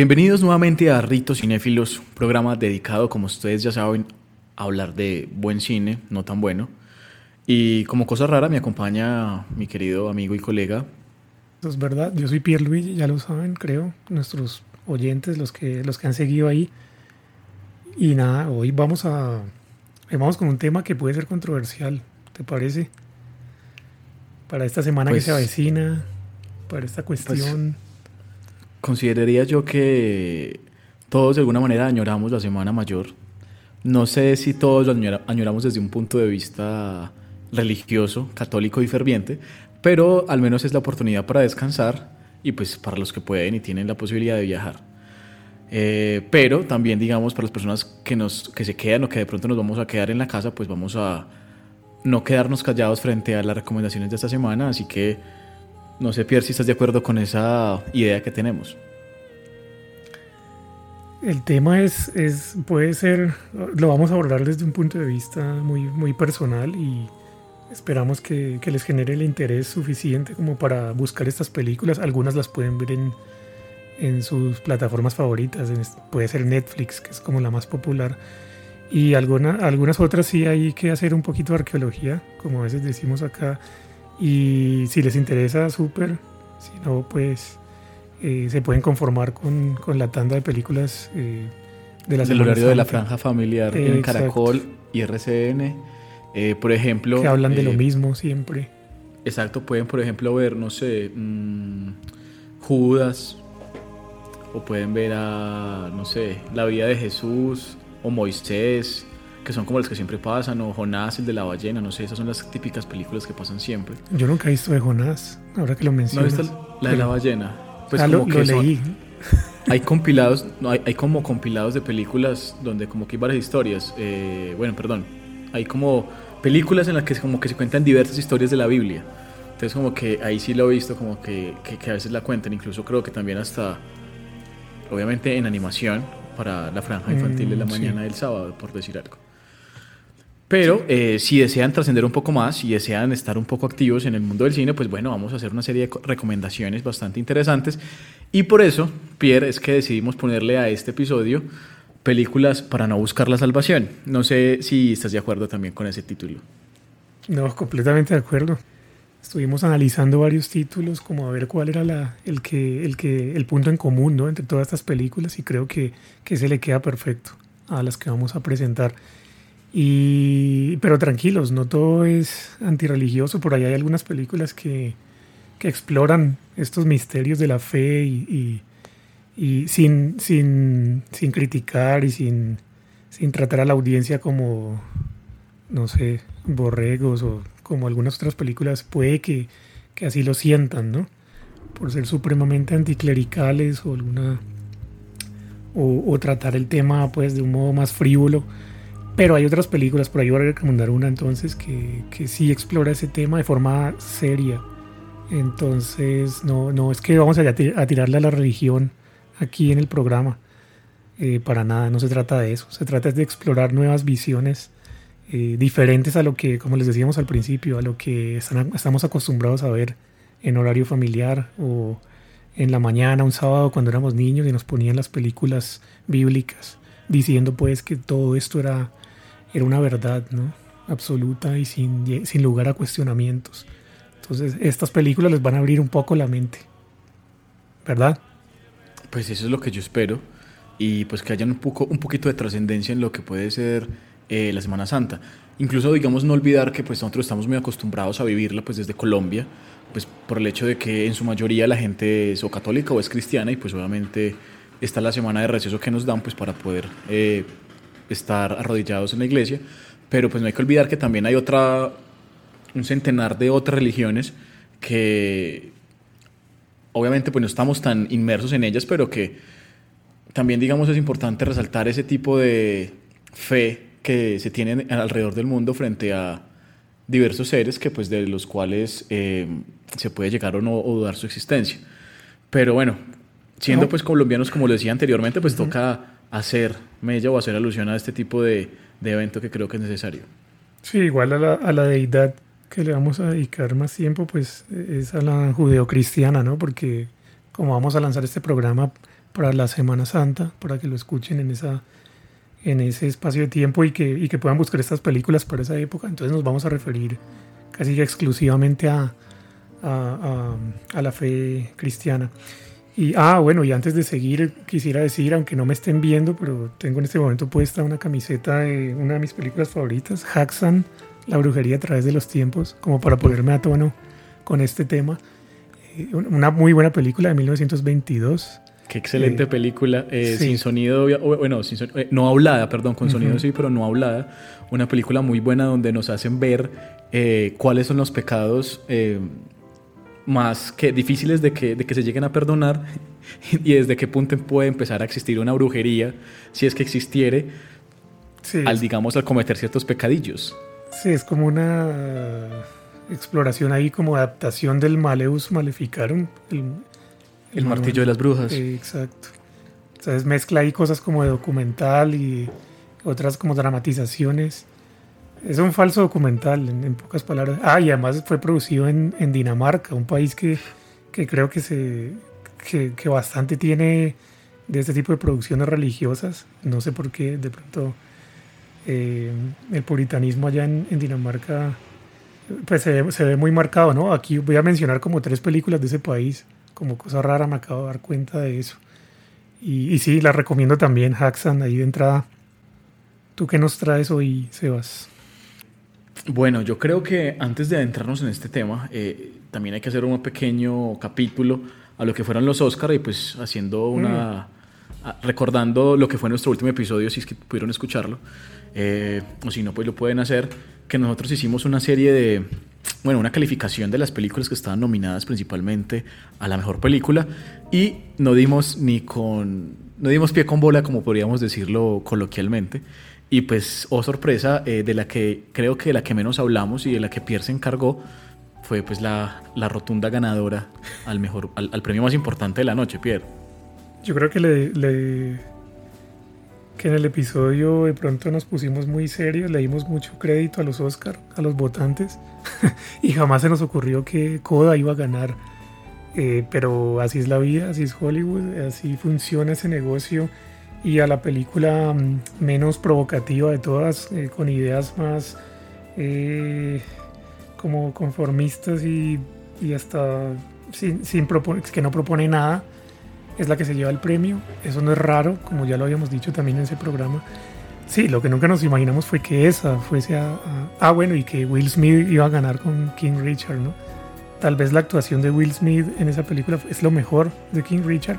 Bienvenidos nuevamente a Ritos Cinéfilos, programa dedicado, como ustedes ya saben, a hablar de buen cine, no tan bueno. Y como cosa rara me acompaña mi querido amigo y colega. Es verdad, yo soy Pierre Luis, ya lo saben, creo, nuestros oyentes, los que, los que han seguido ahí. Y nada, hoy vamos a vamos con un tema que puede ser controversial, ¿te parece? Para esta semana que Pues- se avecina, para esta cuestión. Consideraría yo que todos de alguna manera añoramos la Semana Mayor. No sé si todos lo añora- añoramos desde un punto de vista religioso, católico y ferviente, pero al menos es la oportunidad para descansar y pues para los que pueden y tienen la posibilidad de viajar. Eh, pero también, digamos, para las personas que, nos, que se quedan o que de pronto nos vamos a quedar en la casa, pues vamos a no quedarnos callados frente a las recomendaciones de esta semana. Así que no sé, Pierre, si estás de acuerdo con esa idea que tenemos. El tema es, es, puede ser, lo vamos a abordar desde un punto de vista muy, muy personal y esperamos que, que les genere el interés suficiente como para buscar estas películas. Algunas las pueden ver en, en sus plataformas favoritas, puede ser Netflix, que es como la más popular. Y alguna, algunas otras sí hay que hacer un poquito de arqueología, como a veces decimos acá. Y si les interesa, súper. Si no, pues eh, se pueden conformar con, con la tanda de películas eh, de la Del horario de la franja familiar Eh, en exacto. Caracol y RCN. Eh, por ejemplo. Que hablan de eh, lo mismo siempre. Exacto, pueden, por ejemplo, ver, no sé, mm, Judas. O pueden ver a, no sé, la vida de Jesús. O Moisés. Que son como las que siempre pasan. O Jonás, el de la ballena. No sé, esas son las típicas películas que pasan siempre. Yo nunca he visto de Jonás, ahora que lo ¿No mencionas. viste la de la ballena? Pues Ah, como lo que leí. Hay compilados, no, hay, hay como compilados de películas donde como que hay varias historias. eh, bueno, perdón. Hay como películas en las que como que se cuentan diversas historias de la Biblia. Entonces como que ahí sí lo he visto como que, que, que a veces la cuentan. Incluso creo que también hasta, obviamente en animación, para la franja infantil de la Mm, sí. mañana del sábado, por decir algo. Pero eh, si desean trascender un poco más, si desean estar un poco activos en el mundo del cine, pues bueno, vamos a hacer una serie de co- recomendaciones bastante interesantes. Y por eso, Pierre, es que decidimos ponerle a este episodio películas para no buscar la salvación. No sé si estás de acuerdo también con ese título. No, completamente de acuerdo. Estuvimos analizando varios títulos, como a ver cuál era la, el, que, el, que, el punto en común ¿no? entre todas estas películas y creo que, que se le queda perfecto a las que vamos a presentar. Y, pero tranquilos, no todo es antirreligioso, por ahí hay algunas películas que, que exploran estos misterios de la fe y, y, sin, sin, sin criticar y sin, sin tratar a la audiencia como, no sé, borregos o como algunas otras películas puede que, que así lo sientan, ¿no? Por ser supremamente anticlericales o alguna o tratar el tema pues de un modo más frívolo. Pero hay otras películas, por ahí voy a recomendar una entonces que, que sí explora ese tema de forma seria. Entonces, no, no es que vamos a, ti- a tirarle a la religión aquí en el programa. Eh, para nada, no se trata de eso. Se trata de explorar nuevas visiones eh, diferentes a lo que, como les decíamos al principio, a lo que estamos acostumbrados a ver en horario familiar o en la mañana, un sábado cuando éramos niños y nos ponían las películas bíblicas diciendo pues que todo esto era, era una verdad ¿no? absoluta y sin, sin lugar a cuestionamientos. Entonces estas películas les van a abrir un poco la mente, ¿verdad? Pues eso es lo que yo espero. Y pues que haya un, poco, un poquito de trascendencia en lo que puede ser eh, la Semana Santa. Incluso, digamos, no olvidar que pues nosotros estamos muy acostumbrados a vivirla pues desde Colombia, pues por el hecho de que en su mayoría la gente es o católica o es cristiana y pues obviamente está la semana de receso que nos dan pues para poder eh, estar arrodillados en la iglesia. Pero pues no hay que olvidar que también hay otra, un centenar de otras religiones que obviamente pues no estamos tan inmersos en ellas, pero que también digamos es importante resaltar ese tipo de fe que se tiene alrededor del mundo frente a diversos seres que pues de los cuales eh, se puede llegar o no o dudar su existencia. Pero bueno, siendo pues colombianos como lo decía anteriormente, pues toca hacer mella o hacer alusión a este tipo de, de evento que creo que es necesario. Sí, igual a la, a la deidad que le vamos a dedicar más tiempo, pues es a la judeocristiana, ¿no? Porque como vamos a lanzar este programa para la Semana Santa, para que lo escuchen en, esa, en ese espacio de tiempo y que, y que puedan buscar estas películas para esa época. Entonces nos vamos a referir casi exclusivamente a, a, a, la fe cristiana. Y, ah, bueno, y antes de seguir, quisiera decir, aunque no me estén viendo, pero tengo en este momento puesta una camiseta de una de mis películas favoritas, Haxan, La brujería a través de los tiempos, como para ponerme a tono con este tema. Eh, una muy buena película de 1922. Qué excelente eh, película, eh, sin sonido, bueno, no hablada, perdón, con sonido sí, pero no hablada. Una película muy buena donde nos hacen ver cuáles son los pecados más que difíciles de que, de que se lleguen a perdonar y desde qué punto puede empezar a existir una brujería, si es que existiere, al, digamos, al cometer ciertos pecadillos. Sí, es como una exploración ahí, como adaptación del Maleus Maleficarum. El, martillo de las brujas. exacto. Entonces mezcla ahí cosas como de documental y otras como dramatizaciones. Es un falso documental, en, pocas palabras. Ah, y además fue producido en, Dinamarca, un país que, creo que, se, que, bastante tiene de este tipo de producciones religiosas. No sé por qué, de pronto, eh, el puritanismo allá en, Dinamarca pues se ve, muy marcado, ¿no? Aquí voy a mencionar como tres películas de ese país, como cosa rara, me acabo de dar cuenta de eso. Y, y sí, la recomiendo también, Haxan, ahí de entrada. ¿Tú qué nos traes hoy, Sebas? Bueno, yo creo que antes de adentrarnos en este tema, eh, también hay que hacer un pequeño capítulo a lo que fueron los Oscars y pues haciendo una... Mm. recordando lo que fue nuestro último episodio, si es que pudieron escucharlo, eh, o si no, pues lo pueden hacer, que nosotros hicimos una serie de, bueno, una calificación de las películas que estaban nominadas principalmente a la mejor película y no dimos ni con, no dimos pie con bola, como podríamos decirlo coloquialmente. Y pues, oh sorpresa, eh, de la que creo que de la que menos hablamos y de la que Pierre se encargó fue pues la, la rotunda ganadora al, mejor, al, premio más importante de la noche, Pierre. Yo creo que le, le, que en el episodio de pronto nos pusimos muy serios, le dimos mucho crédito a los Oscar, a los votantes, y jamás se nos ocurrió que Coda iba a ganar. Eh, pero así es la vida, así es Hollywood, así funciona ese negocio y a la película mm, menos provocativa de todas, eh, con ideas más eh, como conformistas y, y hasta sin, sin que no propone nada, es la que se lleva el premio. Eso no es raro, como ya lo habíamos dicho también en ese programa. Sí, lo que nunca nos imaginamos fue que esa fuese a, Ah, bueno, y que Will Smith iba a ganar con King Richard, ¿no? Tal vez la actuación de Will Smith en esa película es lo mejor de King Richard,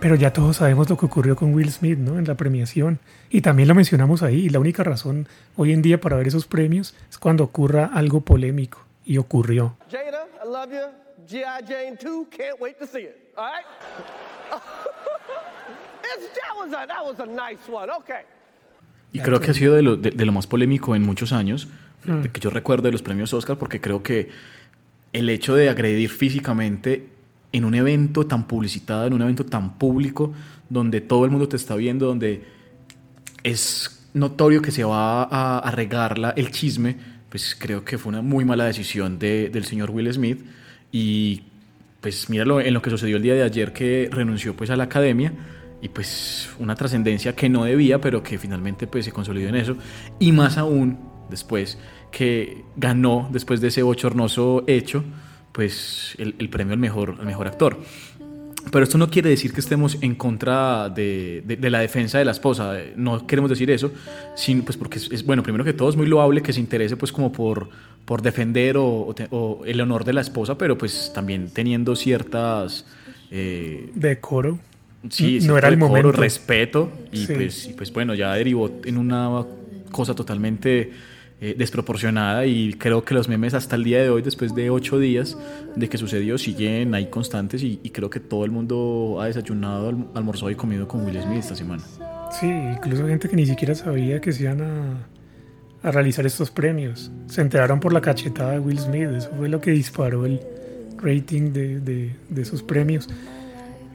pero ya todos sabemos lo que ocurrió con Will Smith, ¿no? En la premiación. Y también lo mencionamos ahí. Y la única razón hoy en día para ver esos premios es cuando ocurra algo polémico. Y ocurrió. Jada, I love you. G.I. Jane 2, can't wait to see it. All right? that, was a, that was a nice one. Okay. Y creo que ha sido de lo, de, lo más polémico en muchos años, mm. que yo recuerdo de los premios Oscar, porque creo que el hecho de agredir físicamente en un evento tan publicitado, en un evento tan público, donde todo el mundo te está viendo, donde es notorio que se va a, regar el chisme, pues creo que fue una muy mala decisión de, del señor Will Smith. Y pues míralo en lo que sucedió el día de ayer que renunció pues a la academia y pues una trascendencia que no debía, pero que finalmente pues se consolidó en eso. Y más aún después que ganó después de ese bochornoso hecho pues el, premio al mejor, al mejor actor. Pero esto no quiere decir que estemos en contra de, de, la defensa de la esposa, no queremos decir eso, sino pues porque es, bueno, primero que todo es muy loable que se interese pues como por, por defender o, o, el honor de la esposa, pero pues también teniendo ciertas... Eh, decoro. Sí, no era el momento. respeto y, pues, y pues bueno, ya derivó en una cosa totalmente eh, desproporcionada y creo que los memes hasta el día de hoy, después de ocho días de que sucedió, siguen ahí constantes y, creo que todo el mundo ha desayunado, almorzado y comido con Will Smith esta semana. Sí, incluso gente que ni siquiera sabía que se iban a, a realizar estos premios. Se enteraron por la cachetada de Will Smith, eso fue lo que disparó el rating de, de, de esos premios.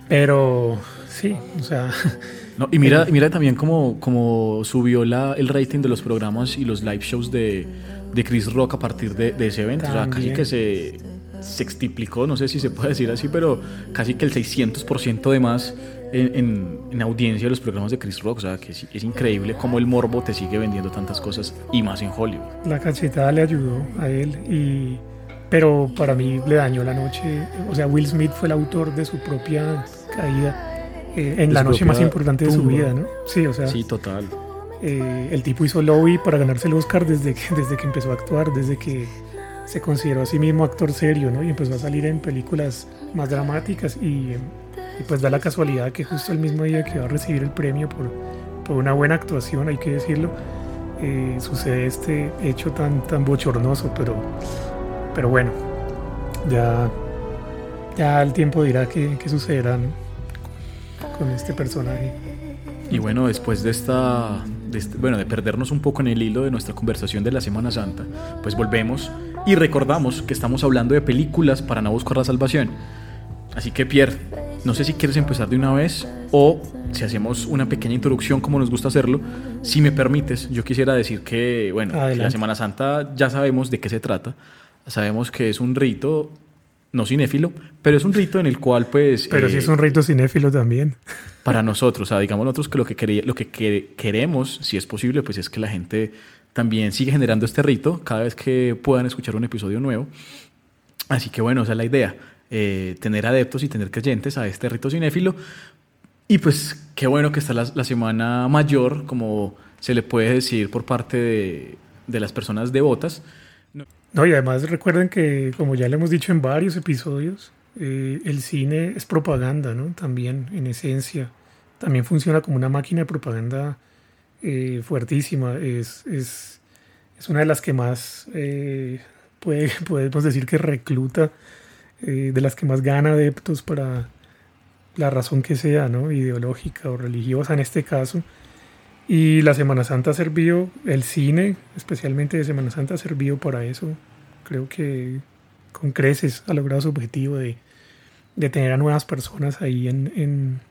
Pero sí, o sea... No, y mira, mira también cómo, cómo subió la, el rating de los programas y los live shows de, de Chris Rock a partir de, ese evento. o sea, casi que se, sextiplicó, no sé si se puede decir así, pero casi que el 600% de más en, en, audiencia de los programas de Chris Rock. O sea, que es, es, increíble cómo el morbo te sigue vendiendo tantas cosas y más en Hollywood. La cachetada le ayudó a él y... Pero para mí le dañó la noche. O sea, Will Smith fue el autor de su propia caída eh, en la noche más importante de su vida, ¿no? Sí, o sea. Sí, total. Eh, el tipo hizo lobby para ganarse el Oscar desde que, desde que empezó a actuar, desde que se consideró a sí mismo actor serio, ¿no? Y empezó a salir en películas más dramáticas y, pues da la casualidad que justo el mismo día que va a recibir el premio por, por una buena actuación, hay que decirlo, eh, sucede este hecho tan, tan bochornoso, pero, pero bueno, ya, ya el tiempo dirá qué, qué sucederá con este personaje. Y bueno, después de esta, este, bueno, de perdernos un poco en el hilo de nuestra conversación de la Semana Santa, pues volvemos y recordamos que estamos hablando de películas para no buscar la salvación. Así que Pierre, no sé si quieres empezar de una vez o si hacemos una pequeña introducción como nos gusta hacerlo. Si me permites, yo quisiera decir que, bueno, la Semana Santa ya sabemos de qué se trata. Sabemos que es un rito no cinéfilo, pero es un rito en el cual pues... Pero sí es un eh, rito cinéfilo también. Para nosotros, o sea, digamos nosotros que lo que, lo que queremos, si es posible, pues es que la gente también siga generando este rito cada vez que puedan escuchar un episodio nuevo. Así que bueno, esa es la idea, eh, tener adeptos y tener creyentes a este rito cinéfilo. Y pues qué bueno que está la, semana mayor, como se le puede decir por parte de, de las personas devotas, no, y además recuerden que, como ya le hemos dicho en varios episodios, eh, el cine es propaganda, ¿no? También, en esencia. También funciona como una máquina de propaganda eh, fuertísima. Es, es, es, una de las que más, eh, puede, podemos decir que recluta, de las que más gana adeptos para la razón que sea, ¿no? Ideológica o religiosa en este caso. Y la Semana Santa ha servido, el cine, especialmente de Semana Santa, ha servido para eso. Creo que con creces ha logrado su objetivo de, tener a nuevas personas ahí en,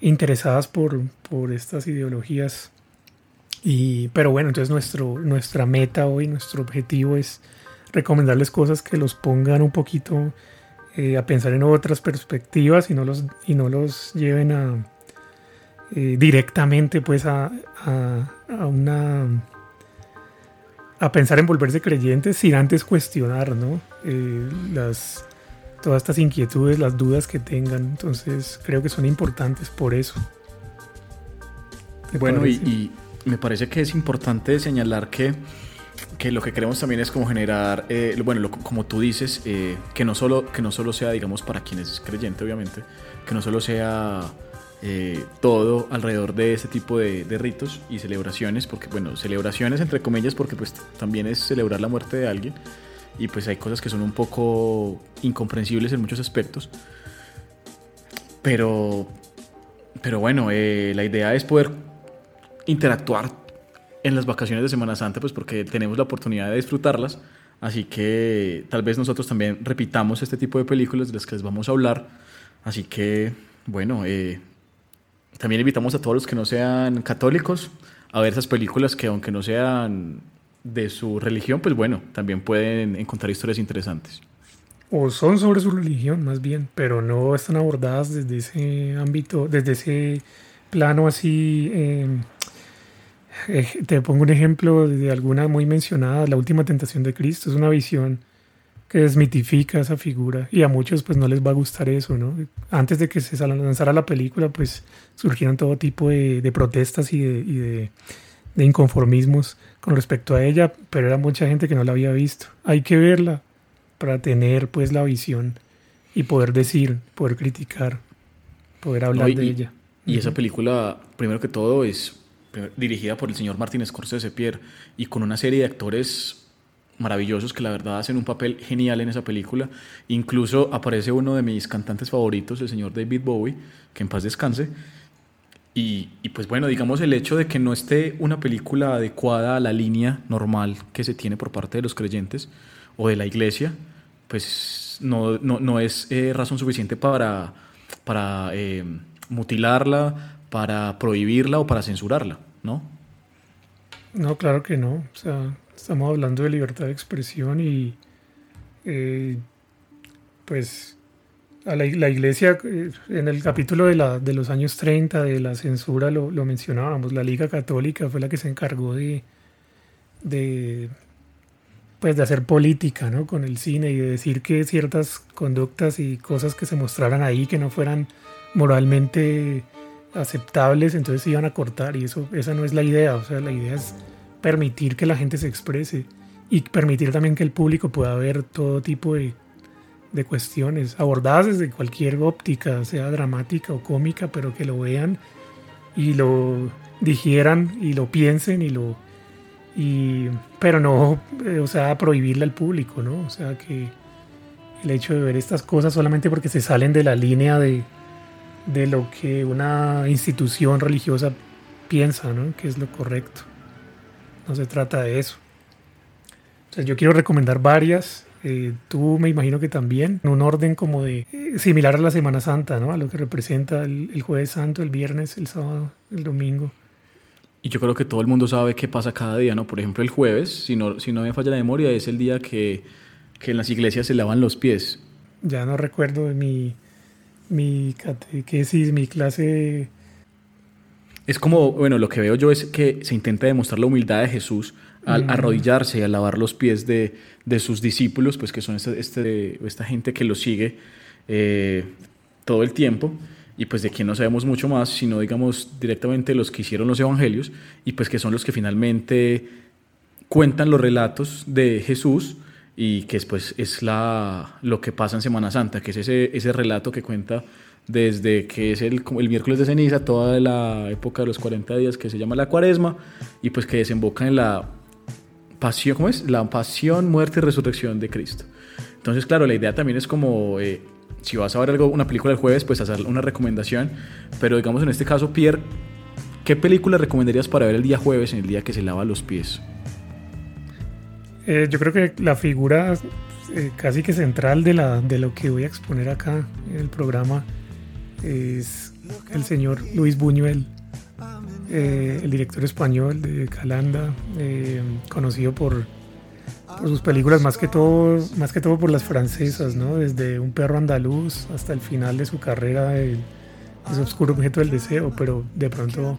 interesadas por, por, estas ideologías. Y, pero bueno, entonces nuestro, nuestra meta hoy, nuestro objetivo es recomendarles cosas que los pongan un poquito eh, a pensar en otras perspectivas y no los, y no los lleven a, eh, directamente pues a, a, una a pensar en volverse creyentes sin antes cuestionar ¿no? Eh, las todas estas inquietudes las dudas que tengan. Entonces creo que son importantes por eso. Bueno y, me parece que es importante señalar que que lo que queremos también es como generar, eh, bueno, como tú dices, que, no solo, que no solo sea, digamos, para quien es creyente, obviamente, que no solo sea eh, todo alrededor de ese tipo de, ritos y celebraciones, porque bueno, celebraciones entre comillas, porque pues también es celebrar la muerte de alguien y pues hay cosas que son un poco incomprensibles en muchos aspectos. Pero, pero bueno, eh, la idea es poder interactuar en las vacaciones de Semana Santa, pues porque tenemos la oportunidad de disfrutarlas. Así que tal vez nosotros también repitamos este tipo de películas de las que les vamos a hablar. Así que, bueno, eh, también invitamos a todos los que no sean católicos a ver esas películas que aunque no sean de su religión, pues bueno, también pueden encontrar historias interesantes. O son sobre su religión más bien, pero no están abordadas desde ese ámbito, desde ese plano así. Em, eh, te pongo un ejemplo de alguna muy mencionada, La Última Tentación de Cristo, es una visión que desmitifica esa figura y a muchos pues no les va a gustar eso, ¿no? Antes de que se lanzara la película pues surgieron todo tipo de, protestas y, de, inconformismos con respecto a ella, pero era mucha gente que no la había visto. Hay que verla para tener pues la visión y poder decir, poder criticar, poder hablar de ella. Y esa película, primero que todo, es dirigida por el señor Martin Scorsese Pierre y con una serie de actores maravillosos que la verdad hacen un papel genial en esa película. Incluso aparece uno de mis cantantes favoritos, el señor David Bowie, que en paz descanse. Y, y, pues bueno, digamos el hecho de que no esté una película adecuada a la línea normal que se tiene por parte de los creyentes o de la iglesia, pues no, no, no es eh, razón suficiente para, para eh, mutilarla, para prohibirla o para censurarla, ¿no? No, claro que no. O sea, Estamos hablando de libertad de expresión y eh, pues a la, iglesia, eh, en el capítulo de, la, de los años 30 de la censura lo, lo, mencionábamos, la Liga Católica fue la que se encargó de, de, pues de hacer política ¿no? con el cine y de decir que ciertas conductas y cosas que se mostraran ahí que no fueran moralmente aceptables, entonces se iban a cortar y eso, esa no es la idea, o sea, la idea es permitir que la gente se exprese y permitir también que el público pueda ver todo tipo de de cuestiones abordadas desde cualquier óptica, sea dramática o cómica, pero que lo vean y lo digieran y lo piensen y lo y pero no eh, o sea prohibirle al público no o sea que el hecho de ver estas cosas solamente porque se salen de la línea de, de lo que una institución religiosa piensa no que es lo correcto no se trata de eso entonces yo quiero recomendar varias eh, tú me imagino que también, en un orden como de eh, similar a la Semana Santa, ¿no? A lo que representa el, Jueves Santo, el viernes, el sábado, el domingo. Y yo creo que todo el mundo sabe qué pasa cada día, ¿no? Por ejemplo, el jueves, si no, si no me falla la memoria, es el día que, que en las iglesias se lavan los pies. Ya no recuerdo mi, mi catequesis, mi clase. Es como, bueno, lo que veo yo es que se intenta demostrar la humildad de Jesús al arrodillarse y a lavar los pies de, de, sus discípulos, pues que son este, este, esta gente que lo sigue eh, todo el tiempo. Y pues de quien no sabemos mucho más, sino digamos directamente los que hicieron los evangelios y pues que son los que finalmente cuentan los relatos de Jesús y que después es la, lo que pasa en Semana Santa, que es ese, ese relato que cuenta desde que es el, el, miércoles de ceniza, toda la época de los 40 días que se llama la cuaresma, y pues que desemboca en la pasión, ¿cómo es? La pasión, muerte y resurrección de Cristo. Entonces, claro, la idea también es como, eh, si vas a ver algo, una película el jueves, pues hacer una recomendación, pero digamos en este caso, Pierre, ¿qué película recomendarías para ver el día jueves, en el día que se lava los pies? Eh, yo creo que la figura eh, casi que central de, la, de lo que voy a exponer acá en el programa es el señor Luis Buñuel. Eh, el director español de Calanda, eh, conocido por, sus películas más que todo, más que todo por las francesas, ¿no? Desde Un perro andaluz hasta el final de su carrera, el, ese oscuro objeto del deseo, pero de pronto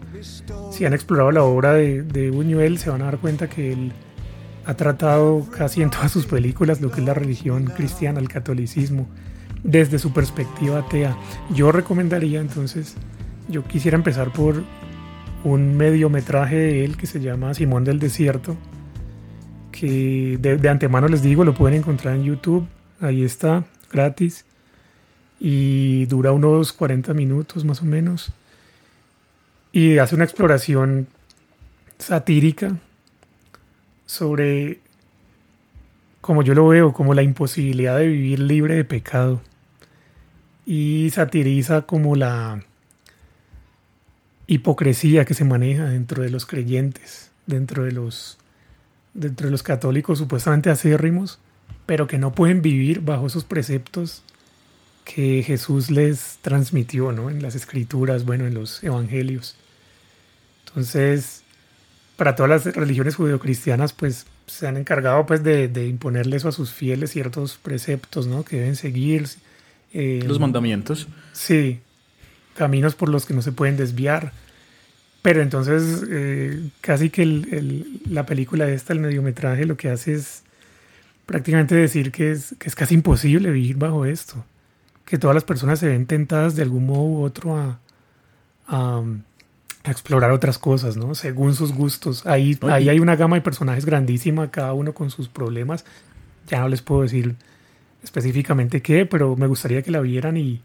si han explorado la obra de Buñuel se van a dar cuenta que él ha tratado casi en todas sus películas lo que es la religión cristiana, el catolicismo, desde su perspectiva atea. Yo recomendaría entonces, yo quisiera empezar por un mediometraje de él que se llama Simón del Desierto, que de, antemano les digo, lo pueden encontrar en YouTube, ahí está, gratis, y dura unos 40 minutos más o menos, y hace una exploración satírica sobre, como yo lo veo, como la imposibilidad de vivir libre de pecado, y satiriza como la hipocresía que se maneja dentro de los creyentes, dentro de los, dentro de los católicos supuestamente acérrimos, pero que no pueden vivir bajo esos preceptos que Jesús les transmitió ¿no? en las escrituras, bueno, en los evangelios. Entonces, para todas las religiones judeocristianas, pues se han encargado pues de, de imponerle eso a sus fieles ciertos preceptos, ¿no? Que deben seguir. Eh, los mandamientos. Sí, caminos por los que no se pueden desviar. Pero entonces eh, casi que la película esta, el mediometraje, lo que hace es prácticamente decir que es, que es casi imposible vivir bajo esto. Que todas las personas se ven tentadas de algún modo u otro a, a, explorar otras cosas, ¿no? Según sus gustos. Ahí, ahí hay una gama de personajes grandísima, cada uno con sus problemas. Ya no les puedo decir específicamente qué, pero me gustaría que la vieran y,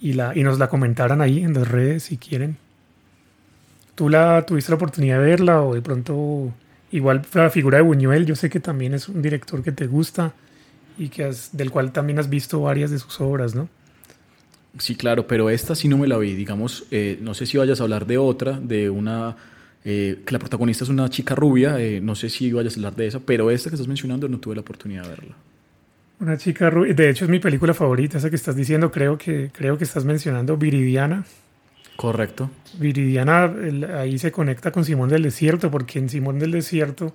y, la, y nos la comentaran ahí en las redes si quieren. ¿Tú la tuviste la oportunidad de verla o de pronto igual la figura de Buñuel? Yo sé que también es un director que te gusta y que del cual también has visto varias de sus obras, ¿no? Sí, claro, pero esta sí no me la vi. Digamos, eh, no sé si vayas a hablar de otra, de una eh, que la protagonista es una chica rubia, eh, no sé si vayas a hablar de esa, pero esta que estás mencionando no tuve la oportunidad de verla. Una chica rubia. De hecho, es mi película favorita, esa que estás diciendo. Creo que, creo que estás mencionando Viridiana. Correcto. Viridiana ahí se conecta con Simón del Desierto, porque en Simón del Desierto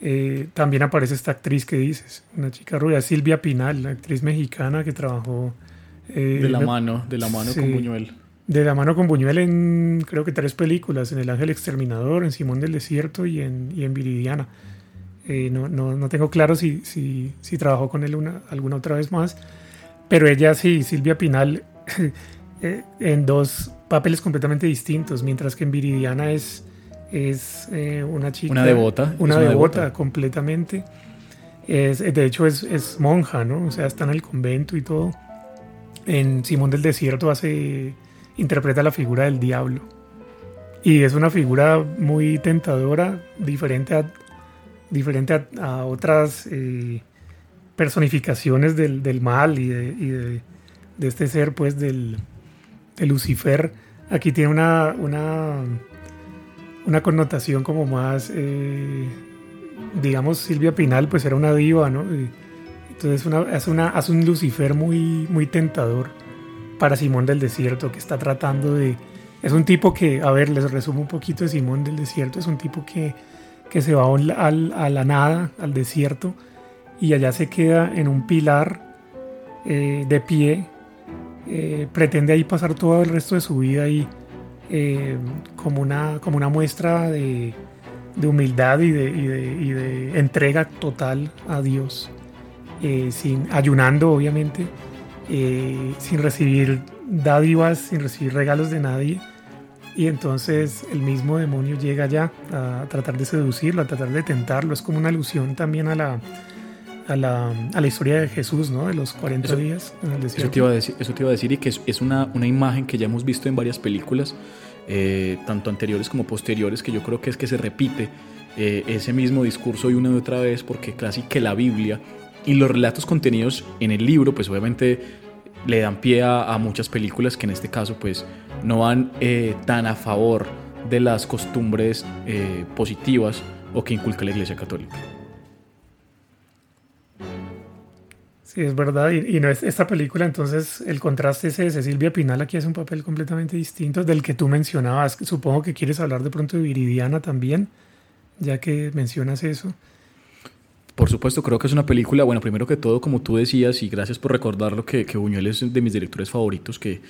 Eh, también aparece esta actriz que dices, una chica rubia, Silvia Pinal, la actriz mexicana que trabajó... Eh, de la mano, de la mano con Buñuel. De la mano con Buñuel en creo que tres películas, en El Ángel Exterminador, en Simón del Desierto y en, y en Viridiana. Eh, no, no, no, tengo claro si, si, si trabajó con él una, alguna otra vez más, pero ella sí, Silvia Pinal, en dos papeles completamente distintos, mientras que en Viridiana es es eh, una chica. Una devota. Una, devota, completamente. Es, de hecho, es, es, monja, ¿no? O sea, está en el convento y todo. En Simón del Desierto hace. interpreta la figura del diablo. Y es una figura muy tentadora, diferente a, diferente a, otras eh, personificaciones del, del, mal y, de, de, este ser, pues, del, de Lucifer. Aquí tiene una, una una connotación como más, eh, digamos, Silvia Pinal pues era una diva, ¿no? Entonces una, hace, una, hace un Lucifer muy, muy tentador para Simón del Desierto, que está tratando de... Es un tipo que, a ver, les resumo un poquito de Simón del Desierto, es un tipo que, que se va a la nada, al desierto, y allá se queda en un pilar eh, de pie, eh, pretende ahí pasar todo el resto de su vida ahí eh, como, una, como una muestra de, humildad y de, entrega total a Dios, eh, sin, ayunando obviamente, sin recibir dádivas, sin recibir regalos de nadie. Y entonces el mismo demonio llega ya a tratar de seducirlo, a tratar de tentarlo. Es como una alusión también a la, a la, a la, historia de Jesús, ¿no? De los 40 días en el desierto. Eso te iba a decir, eso te iba a decir y que es, es una, una, imagen que ya hemos visto en varias películas, eh, tanto anteriores como posteriores, que yo creo que es que se repite eh, ese mismo discurso y una y otra vez, porque casi que la Biblia y los relatos contenidos en el libro, pues obviamente le dan pie a, a muchas películas que en este caso pues no van eh, tan a favor de las costumbres positivas o que inculca la Iglesia Católica. Sí, es verdad. Y, no es esta película, entonces el contraste ese de Silvia Pinal aquí hace un papel completamente distinto del que tú mencionabas. Supongo que quieres hablar de pronto de Viridiana también, ya que mencionas eso. Por supuesto, creo que es una película, bueno, primero que todo, como tú decías, y gracias por recordarlo, que, que Buñuel es de mis directores favoritos, que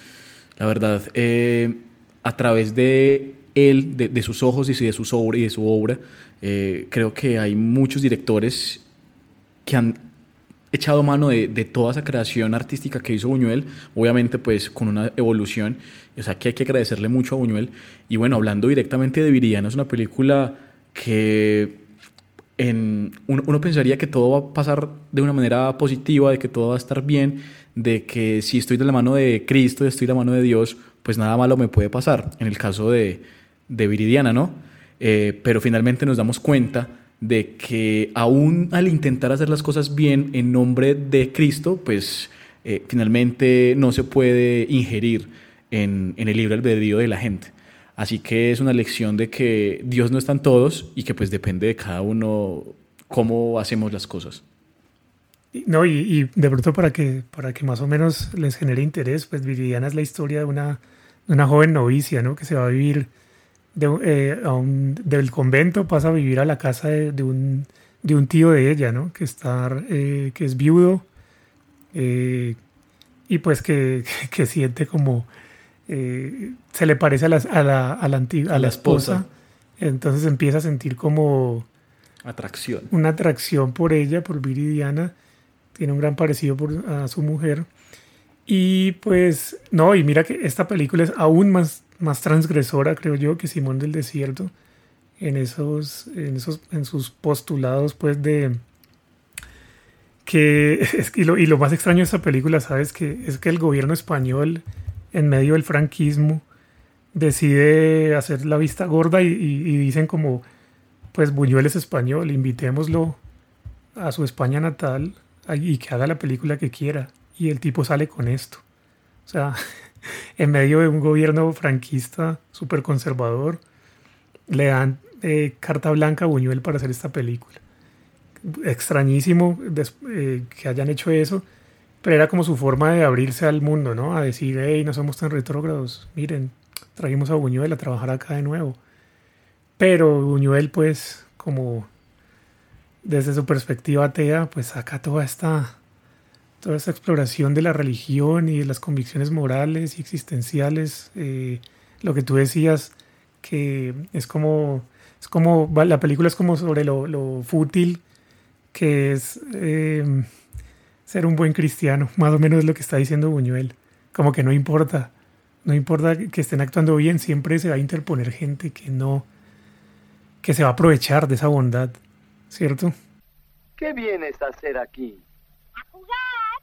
la verdad, eh, a través de él, de, sus ojos y de, sus obra, y de su obra, eh, creo que hay muchos directores que han echado mano de, toda esa creación artística que hizo Buñuel, obviamente pues con una evolución, o sea que hay que agradecerle mucho a Buñuel. Y bueno, hablando directamente de Viridiana, es una película que en, uno, pensaría que todo va a pasar de una manera positiva, de que todo va a estar bien, de que si estoy de la mano de Cristo, estoy de la mano de Dios, pues nada malo me puede pasar, en el caso de, de Viridiana, ¿no? Eh, pero finalmente nos damos cuenta de que aún al intentar hacer las cosas bien en nombre de Cristo, pues eh, finalmente no se puede ingerir en, el libre albedrío de la gente. Así que es una lección de que Dios no está en todos y que pues depende de cada uno cómo hacemos las cosas. No, y, de pronto para que, para que más o menos les genere interés, pues Viridiana es la historia de una, de una joven novicia, ¿no? Que se va a vivir eh, del convento pasa a vivir a la casa de, un, de un, tío de ella, ¿no? Que, está, eh, que es viudo eh, y pues que, que, siente como... se le parece a la, a la, a la, a la esposa. Entonces empieza a sentir como... Atracción. Una atracción por ella, por Viridiana. Tiene un gran parecido por, a su mujer. Y pues, no, y mira que esta película es aún más más transgresora, creo yo, que Simón del Desierto en esos, en esos, en sus postulados, pues de que y lo, y lo más extraño de esta película, sabes, que es que el gobierno español, en medio del franquismo, decide hacer la vista gorda y, dicen como, pues Buñuel es español, invitémoslo a su España natal y que haga la película que quiera. Y el tipo sale con esto. O sea, en medio de un gobierno franquista súper conservador, le dan eh, carta blanca a Buñuel para hacer esta película. Extrañísimo eh, que hayan hecho eso, pero era como su forma de abrirse al mundo, ¿no? A decir, hey, no somos tan retrógrados, miren, trajimos a Buñuel a trabajar acá de nuevo. Pero Buñuel, pues, como desde su perspectiva atea, pues saca toda esta, toda esta exploración de la religión y de las convicciones morales y existenciales. Eh, lo que tú decías, que es como, es como, la película es como sobre lo, fútil que es eh, ser un buen cristiano, más o menos es lo que está diciendo Buñuel. Como que no importa, no importa que estén actuando bien, siempre se va a interponer gente que no, que se va a aprovechar de esa bondad, ¿cierto? ¿Qué vienes a hacer aquí? A jugar.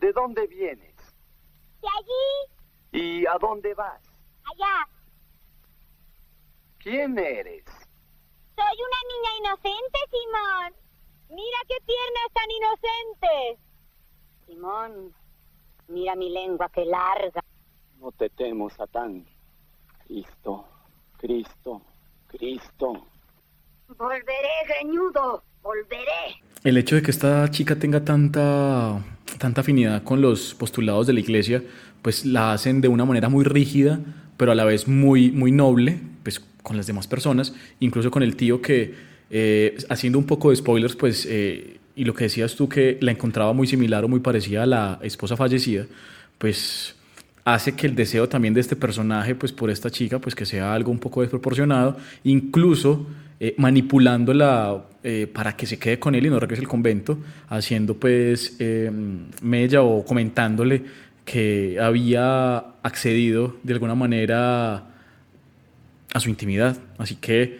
¿De dónde vienes? De allí. ¿Y a dónde vas? Allá. ¿Quién eres? Soy una niña inocente, Simón. Mira qué piernas tan inocentes. Simón, mira mi lengua qué larga. No te temo, Satán. Cristo, Cristo, Cristo. Volveré, greñudo, volveré. El hecho de que esta chica tenga tanta, tanta afinidad con los postulados de la iglesia, pues la hacen de una manera muy rígida, pero a la vez muy, muy noble, pues con las demás personas, incluso con el tío que, eh, haciendo un poco de spoilers, pues, eh, y lo que decías tú que la encontraba muy similar o muy parecida a la esposa fallecida, pues hace que el deseo también de este personaje, pues por esta chica, pues que sea algo un poco desproporcionado, incluso eh, manipulándola para que se quede con él y no regrese al convento, haciendo pues eh, mella o comentándole que había accedido de alguna manera a su intimidad. Así que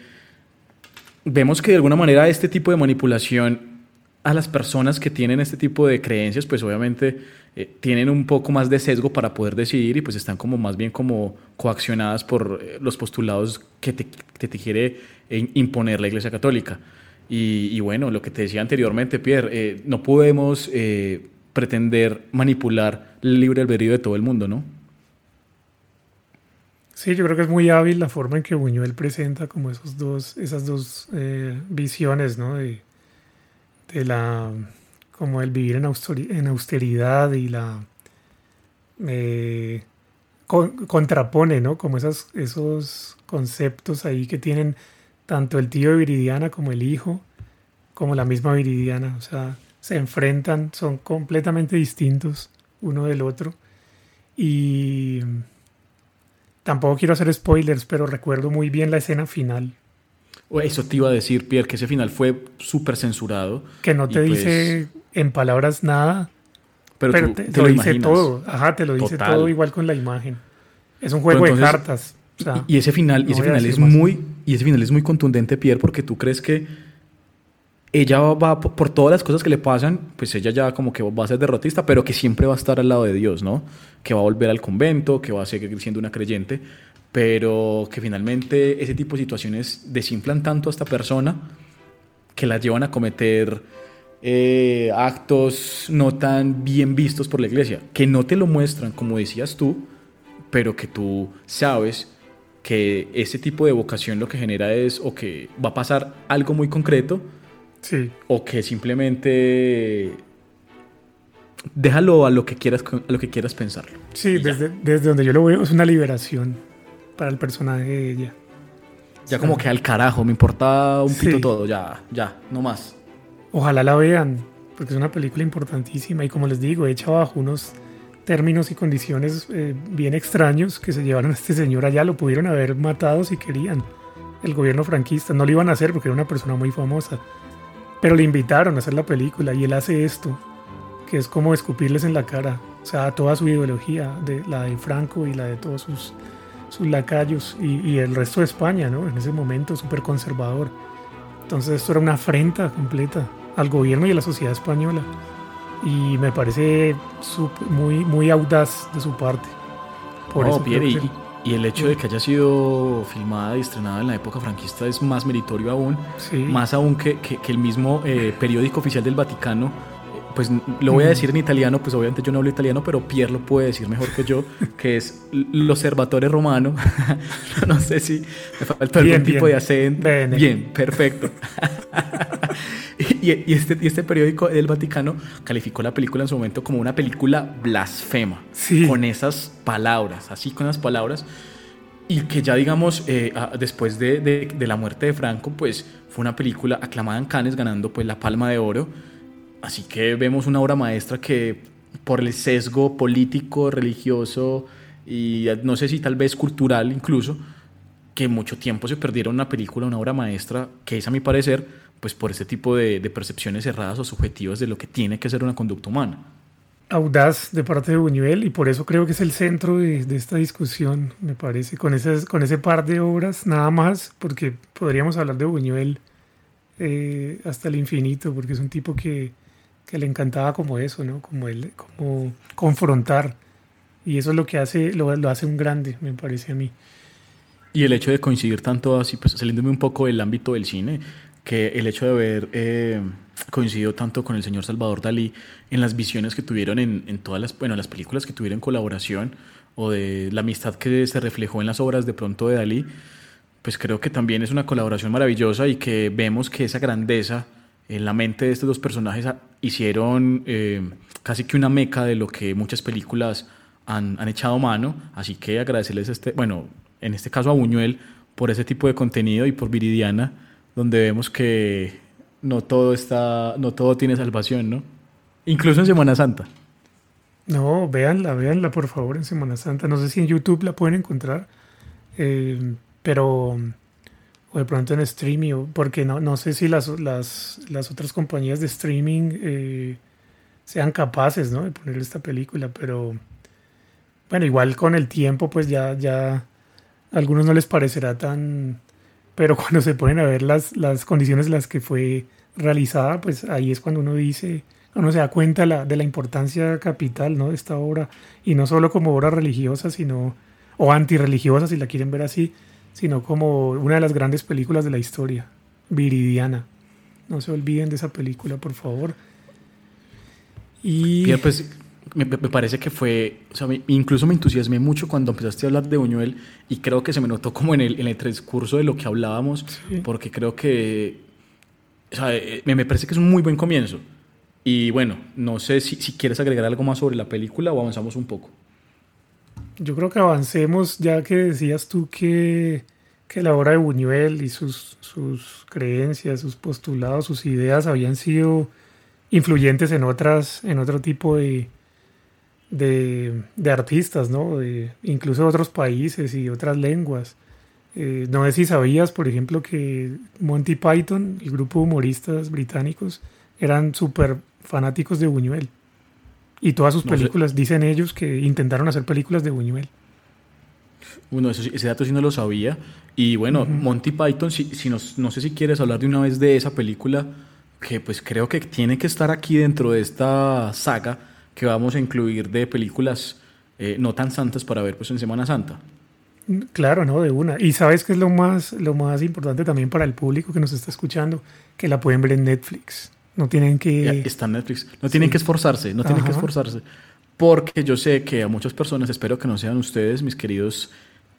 vemos que de alguna manera este tipo de manipulación a las personas que tienen este tipo de creencias, pues obviamente eh, tienen un poco más de sesgo para poder decidir y pues están como más bien como coaccionadas por eh, los postulados que te, te quiere eh, imponer la Iglesia Católica. Y, bueno, lo que te decía anteriormente, Pierre, no podemos pretender manipular el libre albedrío de todo el mundo, ¿no? Sí, yo creo que es muy hábil la forma en que Buñuel presenta como esos dos, esas dos visiones, ¿no? De, de la como el vivir en, austeridad y la eh, contrapone, ¿no? Como esas, esos conceptos ahí que tienen tanto el tío de Viridiana como el hijo, como la misma Viridiana, o sea, se enfrentan, son completamente distintos uno del otro. Y tampoco quiero hacer spoilers, pero recuerdo muy bien la escena final, eso te iba a decir, Pierre, que ese final fue súper censurado. Que no te dice pues en palabras nada, pero, te, lo, dice todo. Ajá, te lo dice todo igual con la imagen. Es un juego de cartas. y, ese final, y ese final es muy, y ese final es muy contundente, Pierre, porque tú crees que ella va, por todas las cosas que le pasan, pues ella ya como que va a ser derrotista, pero que siempre va a estar al lado de Dios, ¿no? Que va a volver al convento, que va a seguir siendo una creyente pero que finalmente ese tipo de situaciones desinflan tanto a esta persona que la llevan a cometer eh, actos no tan bien vistos por la iglesia, que no te lo muestran como decías tú, pero que tú sabes que ese tipo de vocación lo que genera es o que va a pasar algo muy concreto, sí. o que simplemente déjalo a lo que quieras, a lo que quieras pensarlo. Sí, desde, desde donde yo lo veo es una liberación para el personaje de ella. Ya como que al carajo, me importa un pito todo, ya, ya, no más. Ojalá la vean, porque es una película importantísima y como les digo, hecha bajo unos términos y condiciones eh, bien extraños que se llevaron a este señor allá, lo pudieron haber matado si querían. El gobierno franquista no lo iban a hacer porque era una persona muy famosa, pero le invitaron a hacer la película y él hace esto, que es como escupirles en la cara, o sea, toda su ideología, de la de Franco y la de todos sus sus lacayos y, el resto de España, ¿no? En ese momento súper conservador. Entonces esto era una afrenta completa al gobierno y a la sociedad española. Y me parece muy, muy audaz de su parte. Por eso y, el hecho de que haya sido filmada y estrenada en la época franquista es más meritorio aún. Más aún que, que, el mismo eh, periódico oficial del Vaticano pues lo voy a decir en italiano, pues obviamente yo no hablo italiano, pero Pierre lo puede decir mejor que yo, que es l'Osservatore Romano. no sé si me falta algún tipo de acento. Bien, perfecto. y, este, y este periódico del Vaticano calificó la película en su momento como una película blasfema, con esas palabras, así con esas palabras. y que ya digamos, eh, después de, de, la muerte de Franco, pues fue una película aclamada en Cannes, ganando pues la Palma de Oro. Así que vemos una obra maestra que por el sesgo político, religioso y no sé si tal vez cultural incluso, que mucho tiempo se perdieron una película, una obra maestra, que es a mi parecer, pues por este tipo de, de percepciones erradas o subjetivas de lo que tiene que ser una conducta humana audaz de parte de Buñuel y por eso creo que es el centro de, esta discusión, me parece, con, ese, con ese par de obras, nada más, porque podríamos hablar de Buñuel eh, hasta el infinito, porque es un tipo que, que, le encantaba como eso, ¿no? Como, él, como confrontar. Y eso es lo que hace, lo, lo hace un grande, me parece a mí. Y el hecho de coincidir tanto así, pues saliéndome un poco del ámbito del cine, que el hecho de haber eh, coincidido tanto con el señor Salvador Dalí en las visiones que tuvieron en, en, todas las, bueno, las películas que tuvieron colaboración o de la amistad que se reflejó en las obras de pronto de Dalí, pues creo que también es una colaboración maravillosa y que vemos que esa grandeza en la mente de estos dos personajes hicieron eh, casi que una meca de lo que muchas películas han, han echado mano, así que agradecerles, este, bueno, en este caso a Buñuel, por ese tipo de contenido y por Viridiana, donde vemos que no todo está, no todo tiene salvación, ¿no? Incluso en Semana Santa. No, véanla, véanla por favor en Semana Santa. No sé si en YouTube la pueden encontrar, eh, pero o de pronto en streaming, porque no, no sé si las, las, las otras compañías de streaming eh, sean capaces ¿no? de poner esta película, pero bueno, igual con el tiempo, pues ya, ya a algunos no les parecerá tan, pero cuando se ponen a ver las, las condiciones en las que fue realizada, pues ahí es cuando uno dice, uno se da cuenta de la importancia capital ¿no? de esta obra, y no solo como obra religiosa, sino, o antirreligiosa, si la quieren ver así, sino como una de las grandes películas de la historia, Viridiana. No se olviden de esa película, por favor. Y... pues me, parece que fue, o sea, incluso me entusiasmé mucho cuando empezaste a hablar de Buñuel y creo que se me notó como en el, en el transcurso de lo que hablábamos, porque creo que, o sea, eh, me, me, parece que es un muy buen comienzo. Y bueno, no sé si, si quieres agregar algo más sobre la película o avanzamos un poco. Yo creo que avancemos, ya que decías tú que, que la obra de Buñuel y sus, sus creencias, sus postulados, sus ideas habían sido influyentes en otras, en otro tipo de, de, artistas, ¿no? De, incluso de otros países y otras lenguas. Eh, no sé si sabías, por ejemplo, que Monty Python, el grupo de humoristas británicos, eran súper fanáticos de Buñuel. Y todas sus películas, dicen ellos, que intentaron hacer películas de Buñuel. Bueno, ese dato sí no lo sabía. Y bueno, Monty Python, si, si no sé si quieres hablar de una vez de esa película, que pues creo que tiene que estar aquí dentro de esta saga, que vamos a incluir de películas eh, no tan santas para ver pues en Semana Santa. Claro, no, de una. Y sabes que es lo más, lo más importante también para el público que nos está escuchando, que la pueden ver en Netflix. No tienen que. está en Netflix. No tienen que esforzarse, no tienen que esforzarse. Porque yo sé que a muchas personas, espero que no sean ustedes, mis queridos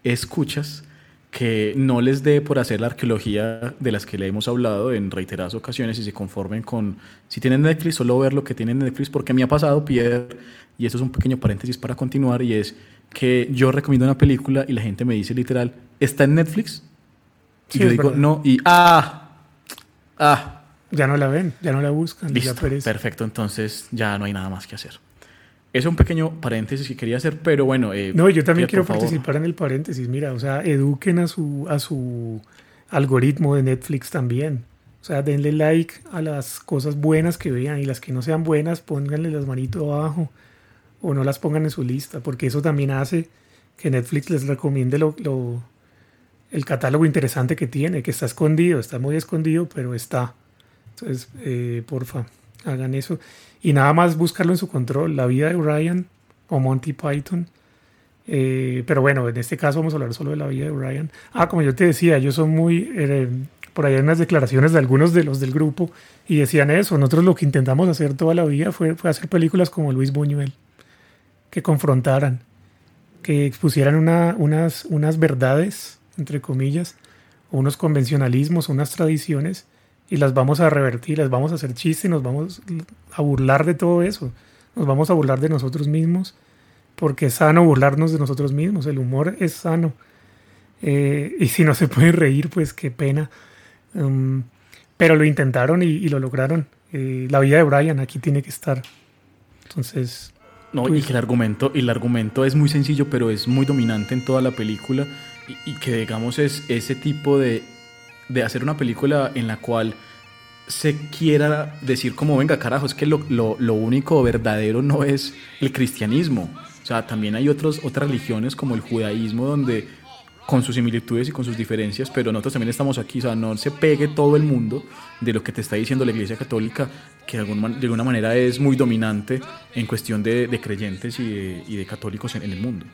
escuchas, que no les dé por hacer la arqueología de las que le hemos hablado en reiteradas ocasiones y se conformen con, si tienen Netflix, solo ver lo que tienen Netflix, porque me ha pasado, Pierre, y esto es un pequeño paréntesis para continuar, y es que yo recomiendo una película y la gente me dice literal, ¿está en Netflix? Y yo digo, no, y ¡ah! ¡ah! Ya no la ven, ya no la buscan. Listo, perfecto, entonces ya no hay nada más que hacer. Es un pequeño paréntesis que quería hacer, pero bueno. Eh, no, yo también quiero participar en el paréntesis. Mira, o sea, eduquen a su, a su algoritmo de Netflix también. O sea, denle like a las cosas buenas que vean y las que no sean buenas, pónganle las manitos abajo o no las pongan en su lista, porque eso también hace que Netflix les recomiende lo, lo, el catálogo interesante que tiene, que está escondido, está muy escondido, pero está. Entonces, eh, porfa, hagan eso. Y nada más buscarlo en su control, la vida de Ryan o Monty Python. Eh, pero bueno, en este caso vamos a hablar solo de la vida de Ryan. Ah, como yo te decía, ellos son muy... Eh, por ahí hay unas declaraciones de algunos de los del grupo y decían eso. Nosotros lo que intentamos hacer toda la vida fue, fue hacer películas como Luis Buñuel, que confrontaran, que expusieran una, unas, unas verdades, entre comillas, unos convencionalismos, unas tradiciones y las vamos a revertir, las vamos a hacer chiste, nos vamos a burlar de todo eso, nos vamos a burlar de nosotros mismos, porque es sano burlarnos de nosotros mismos, el humor es sano. Eh, y si no se puede reír, pues qué pena. Um, pero lo intentaron y, lo lograron. Eh, la vida de Brian aquí tiene que estar. Entonces. No, y pues que el argumento, y el argumento es muy sencillo, pero es muy dominante en toda la película. Y, que digamos es ese tipo de, de hacer una película en la cual se quiera decir como, venga, carajo, es que lo, lo, lo, único verdadero no es el cristianismo. O sea, también hay otros, otras religiones como el judaísmo donde con sus similitudes y con sus diferencias, pero nosotros también estamos aquí, o sea, no se pegue todo el mundo de lo que te está diciendo la Iglesia Católica, que de alguna, de alguna manera es muy dominante en cuestión de, de creyentes y de, y de católicos en, el mundo.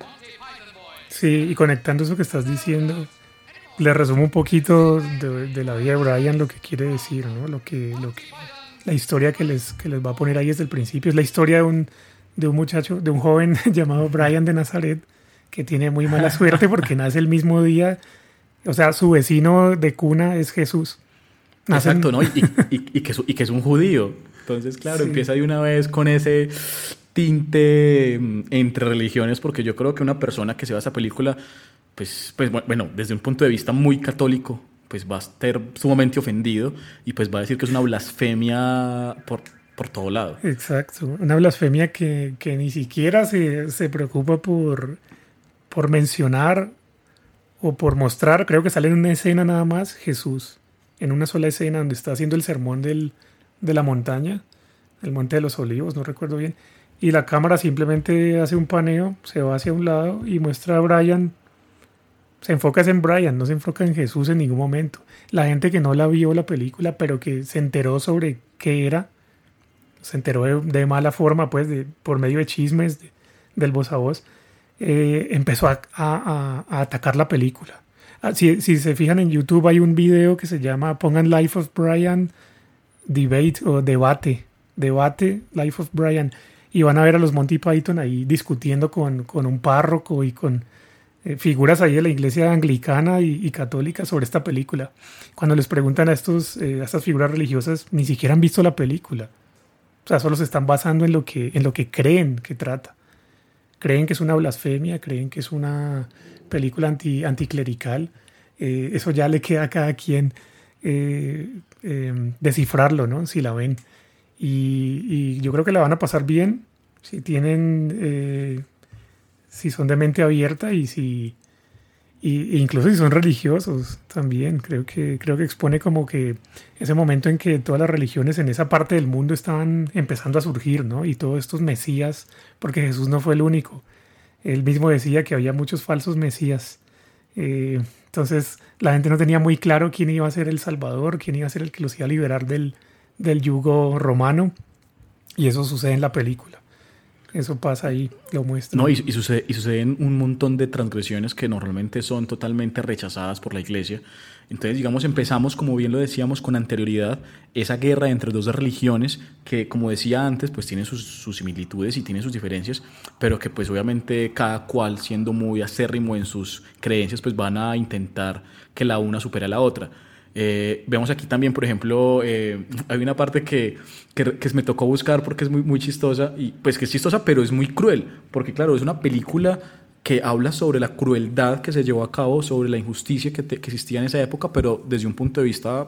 Sí, y conectando eso que estás diciendo, le resumo un poquito de, de, la vida de Brian lo que quiere decir, ¿no? Lo que, lo que, la historia que les, que les va a poner ahí desde el principio es la historia de un, de un muchacho, de un joven llamado Brian de Nazaret, que tiene muy mala suerte porque nace el mismo día. O sea, su vecino de cuna es Jesús. Exacto, ¿no? Y, y, que es, y, que es, un judío. Entonces, claro, empieza de una vez con ese tinte mm, entre religiones, porque yo creo que una persona que se va a esa película, pues, pues bueno, desde un punto de vista muy católico, pues va a estar sumamente ofendido y pues va a decir que es una blasfemia por, por todo lado. Exacto, una blasfemia que, que ni siquiera se, se preocupa por por mencionar o por mostrar, creo que sale en una escena nada más, Jesús, en una sola escena donde está haciendo el sermón del, de la montaña, el monte de los olivos, no recuerdo bien, y la cámara simplemente hace un paneo, se va hacia un lado y muestra a Brian, se enfoca en Brian, no se enfoca en Jesús en ningún momento. La gente que no la vio la película, pero que se enteró sobre qué era, se enteró de, mala forma, pues, de, por medio de chismes, del voz a voz, eh, empezó a, atacar la película. Ah, si, se fijan en YouTube hay un video que se llama Pongan Life of Brian Debate o Debate, Debate Life of Brian y van a ver a los Monty Python ahí discutiendo con, con un párroco y con eh, figuras ahí de la iglesia anglicana y, católica sobre esta película. Cuando les preguntan a, estos, eh, a estas figuras religiosas, ni siquiera han visto la película. O sea, solo se están basando en lo que, en lo que creen que trata creen que es una blasfemia, creen que es una película anti, anticlerical. Eh, eso ya le queda a cada quien descifrarlo, ¿no? Si la ven. Y, yo creo que la van a pasar bien si tienen, eh, si son de mente abierta y si, y, incluso si son religiosos también, creo que, creo que expone como que ese momento en que todas las religiones en esa parte del mundo estaban empezando a surgir, ¿no? Y todos estos mesías, porque Jesús no fue el único. Él mismo decía que había muchos falsos mesías. Eh, entonces la gente no tenía muy claro quién iba a ser el Salvador, quién iba a ser el que los iba a liberar del, del yugo romano. Y eso sucede en la película. Eso pasa ahí, lo muestra. No, y, sucede, y suceden un montón de transgresiones que normalmente son totalmente rechazadas por la iglesia. Entonces, digamos, empezamos, como bien lo decíamos con anterioridad, esa guerra entre dos religiones que, como decía antes, pues tiene sus, similitudes y tiene sus diferencias, pero que pues obviamente cada cual, siendo muy acérrimo en sus creencias, pues van a intentar que la una supere a la otra. Eh, vemos aquí también, por ejemplo, eh, hay una parte que, que, me tocó buscar porque es muy, muy chistosa, y pues que es chistosa, pero es muy cruel, porque claro, es una película que habla sobre la crueldad que se llevó a cabo, sobre la injusticia que, que existía en esa época, pero desde un punto de vista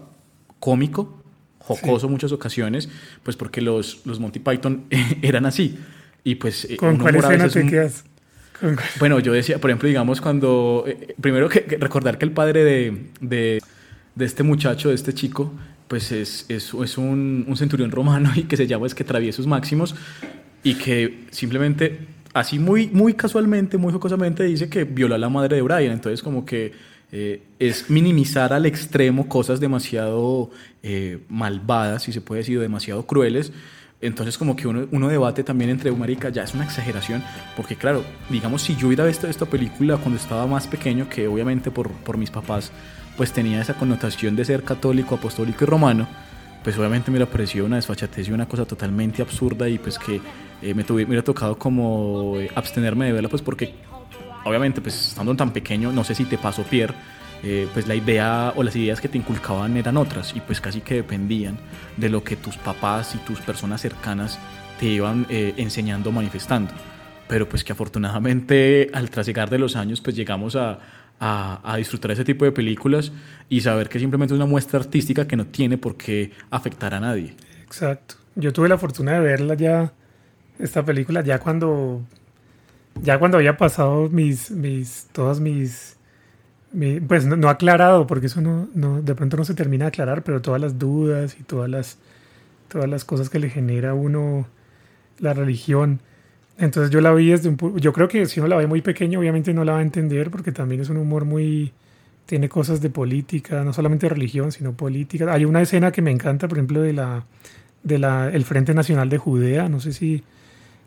cómico, jocoso muchas ocasiones, pues porque los, los Monty Python eran así. Y pues... Eh, ¿Con cuál escena te quedas? Bueno, yo decía, por ejemplo, digamos, cuando... primero que, recordar que el padre de de este muchacho, de este chico, pues es, es, es un, un, centurión romano y que se llama es que Traviesos Máximos y que simplemente, así muy, muy casualmente, muy jocosamente, dice que violó a la madre de Brian. Entonces, como que eh, es minimizar al extremo cosas demasiado eh, malvadas, si se puede decir, demasiado crueles. Entonces como que uno, uno debate también entre, marica, ya es una exageración, porque claro, digamos, si yo hubiera visto esta película cuando estaba más pequeño, que obviamente por, por mis papás pues tenía esa connotación de ser católico, apostólico y romano, pues obviamente me hubiera parecido una desfachatez y una cosa totalmente absurda y pues que eh, me, tuve, me, hubiera tocado como eh, abstenerme de verla, pues porque obviamente pues estando tan pequeño, no sé si te pasó Pierre, eh, pues la idea o las ideas que te inculcaban eran otras y pues casi que dependían de lo que tus papás y tus personas cercanas te iban enseñando, manifestando. pero pues que afortunadamente al trasegar de los años pues llegamos a, a, a, disfrutar ese tipo de películas y saber que simplemente es una muestra artística que no tiene por qué afectar a nadie. Exacto. Yo tuve la fortuna de verla ya, esta película, ya cuando, ya cuando había pasado mis, mis, todas mis, mi, pues no, no, aclarado, porque eso no, no, de pronto no se termina de aclarar, pero todas las dudas y todas las, todas las cosas que le genera a uno la religión. Entonces yo la vi desde un... Yo creo que si uno la ve muy pequeño, obviamente no la va a entender porque también es un humor muy... Tiene cosas de política, no solamente religión, sino política. Hay una escena que me encanta, por ejemplo, de la de la, el Frente Nacional de Judea, no sé si,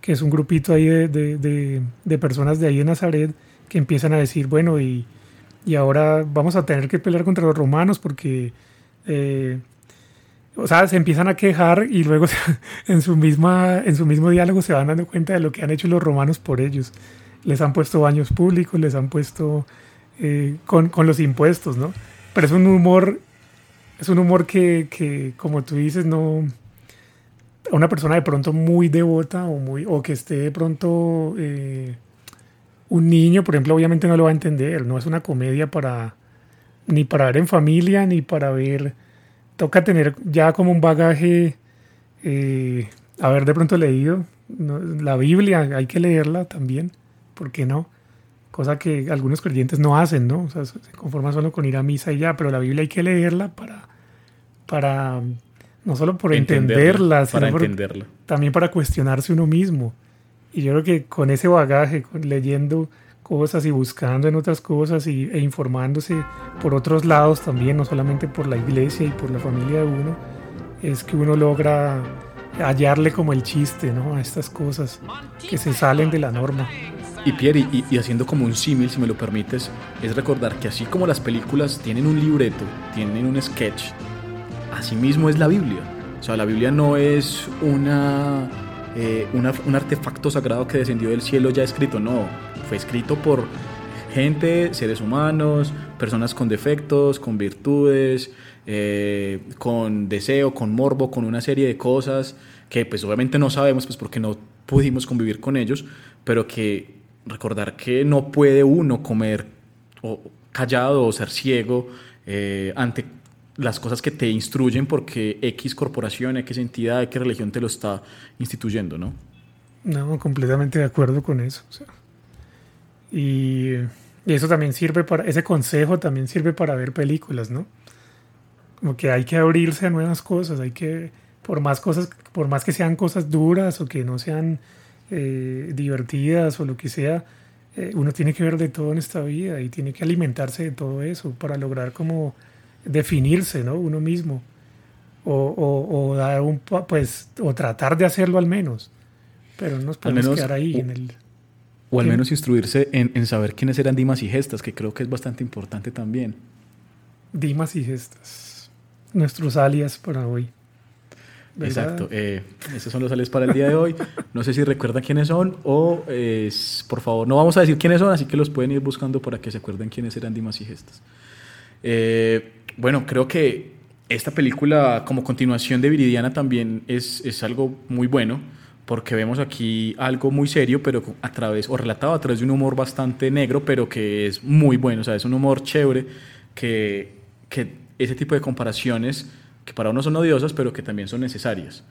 que es un grupito ahí de, de personas de ahí de Nazaret que empiezan a decir, bueno, y, y, ahora vamos a tener que pelear contra los romanos porque... Eh, o sea, se empiezan a quejar y luego en su, misma, en su mismo diálogo se van dando cuenta de lo que han hecho los romanos por ellos. Les han puesto baños públicos, les han puesto eh, con, con, los impuestos, ¿no? Pero es un humor, es un humor que, que como tú dices, no... Una persona de pronto muy devota o, muy, o que esté de pronto... Eh, un niño, por ejemplo, obviamente no lo va a entender. No es una comedia para... ni para ver en familia, ni para ver toca tener ya como un bagaje, eh, haber de pronto leído ¿no? la Biblia, hay que leerla también, ¿por qué no? Cosa que algunos creyentes no hacen, ¿no? O sea, se conforman solo con ir a misa y ya, pero la Biblia hay que leerla para, para no solo por entenderla, para sino entenderla. Por, también para cuestionarse uno mismo. Y yo creo que con ese bagaje, con, leyendo cosas y buscando en otras cosas y, e informándose por otros lados también, no solamente por la iglesia y por la familia de uno, es que uno logra hallarle como el chiste ¿no? a estas cosas que se salen de la norma. Y Pierre, y, y haciendo como un símil, si me lo permites, es recordar que así como las películas tienen un libreto, tienen un sketch, así mismo es la Biblia. O sea, la Biblia no es una, eh, una, un artefacto sagrado que descendió del cielo ya escrito, no fue escrito por gente, seres humanos, personas con defectos, con virtudes, eh, con deseo, con morbo, con una serie de cosas que pues obviamente no sabemos pues porque no pudimos convivir con ellos, pero que recordar que no puede uno comer o callado o ser ciego eh, ante las cosas que te instruyen porque X corporación, X entidad, X religión te lo está instituyendo, ¿no? No, completamente de acuerdo con eso. O sea. Y, y, eso también sirve para, ese consejo también sirve para ver películas, ¿no? Como que hay que abrirse a nuevas cosas, hay que, por más cosas, por más que sean cosas duras o que no sean eh, divertidas o lo que sea, eh, uno tiene que ver de todo en esta vida y tiene que alimentarse de todo eso para lograr como definirse, ¿no? Uno mismo. O, o, o dar un, pues, o tratar de hacerlo al menos. Pero no nos podemos menos, quedar ahí en el... O al menos instruirse en, en, saber quiénes eran Dimas y Gestas, que creo que es bastante importante también. Dimas y Gestas. Nuestros alias para hoy. ¿verdad? Exacto. Eh, esos son los alias para el día de hoy. No sé si recuerdan quiénes son o, eh, por favor, no vamos a decir quiénes son, así que los pueden ir buscando para que se acuerden quiénes eran Dimas y Gestas. Eh, bueno, creo que esta película como continuación de Viridiana también es, es algo muy bueno porque vemos aquí algo muy serio, pero a través, o relatado a través de un humor bastante negro, pero que es muy bueno, o sea, es un humor chévere, que, que ese tipo de comparaciones, que para uno son odiosas, pero que también son necesarias.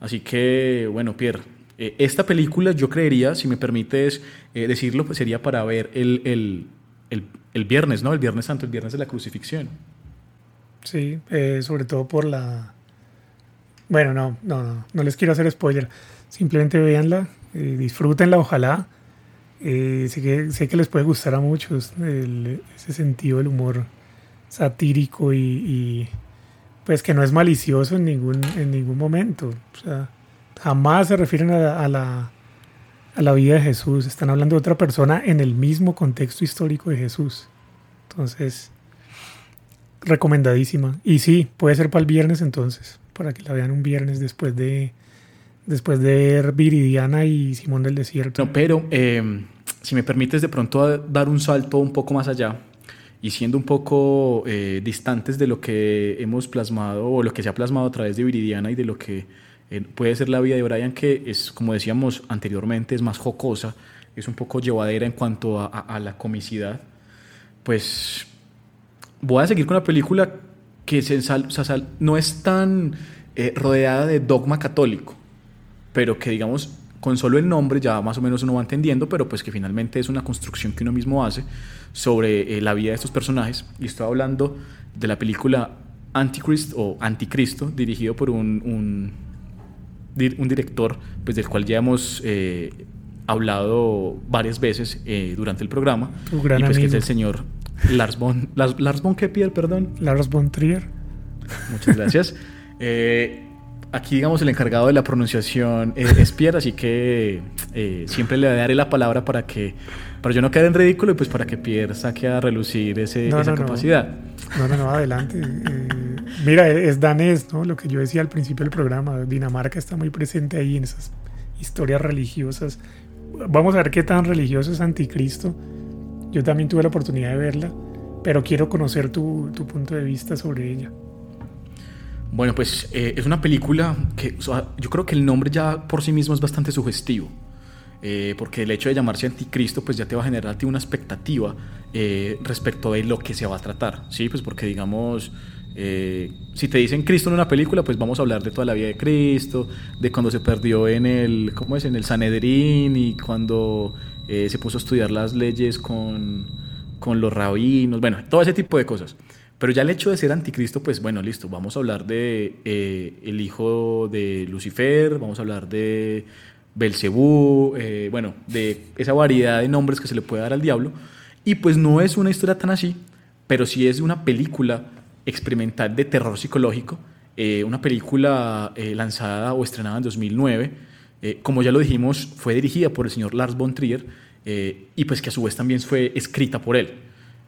Así que, bueno, Pierre, eh, esta película yo creería, si me permites eh, decirlo, pues sería para ver el, el, el, el, viernes, ¿no? El viernes santo, el viernes de la crucifixión. Sí, eh, sobre todo por la... Bueno, no, no, no, no les quiero hacer spoiler. Simplemente véanla, eh, disfrútenla, ojalá. Eh, sé, que, sé que les puede gustar a muchos el, ese sentido del humor satírico y, y, pues que no es malicioso en ningún, en ningún momento. O sea, jamás se refieren a a, la, a la vida de Jesús. Están hablando de otra persona en el mismo contexto histórico de Jesús. Entonces, recomendadísima. Y sí, puede ser para el viernes entonces, para que la vean un viernes después de después de ver Viridiana y Simón del Desierto. No, pero eh, si me permites de pronto dar un salto un poco más allá y siendo un poco eh, distantes de lo que hemos plasmado o lo que se ha plasmado a través de Viridiana y de lo que eh, puede ser la vida de Brian, que es, como decíamos anteriormente, es más jocosa, es un poco llevadera en cuanto a, la comicidad, pues voy a seguir con la película que no es tan rodeada de dogma católico, pero que digamos con solo el nombre ya más o menos uno va entendiendo, pero pues que finalmente es una construcción que uno mismo hace sobre eh, la vida de estos personajes. Y estoy hablando de la película Antichrist o Anticristo, dirigido por un, un, un director pues, del cual ya hemos eh, hablado varias veces eh, durante el programa. Tu gran y pues que es amigo. el señor Lars von, Lars, Lars von Kepier, perdón. Lars von Trier. Muchas gracias. Eh, aquí, digamos, el encargado de la pronunciación eh, es Pierre, así que eh, siempre le daré la palabra para que, para yo no quedar en ridículo y pues para que Pierre saque a relucir ese, No, esa no, no. capacidad. No, no, no, adelante. Eh, mira, es danés, ¿no? Lo que yo decía al principio del programa. Dinamarca está muy presente ahí en esas historias religiosas. Vamos a ver qué tan religioso es Anticristo. Yo también tuve la oportunidad de verla, pero quiero conocer tu, tu punto de vista sobre ella. Bueno, pues eh, es una película que yo creo que el nombre ya por sí mismo es bastante sugestivo. eh, porque el hecho de llamarse Anticristo pues ya te va a generar ti una expectativa eh, respecto de lo que se va a tratar, ¿sí? Pues porque digamos, eh, si te dicen Cristo en una película, pues vamos a hablar de toda la vida de Cristo, de cuando se perdió en el, ¿cómo es? En el Sanedrín y cuando eh, se puso a estudiar las leyes con, con los rabinos, bueno, todo ese tipo de cosas. Pero ya el hecho de ser anticristo, pues bueno, listo, vamos a hablar de eh, el hijo de Lucifer, vamos a hablar de Belcebú, eh, bueno, de esa variedad de nombres que se le puede dar al diablo. Y pues no es una historia tan así, pero sí es una película experimental de terror psicológico, eh, una película lanzada o estrenada en 2009. eh, como ya lo dijimos, fue dirigida por el señor Lars von Trier y pues que a su vez también fue escrita por él.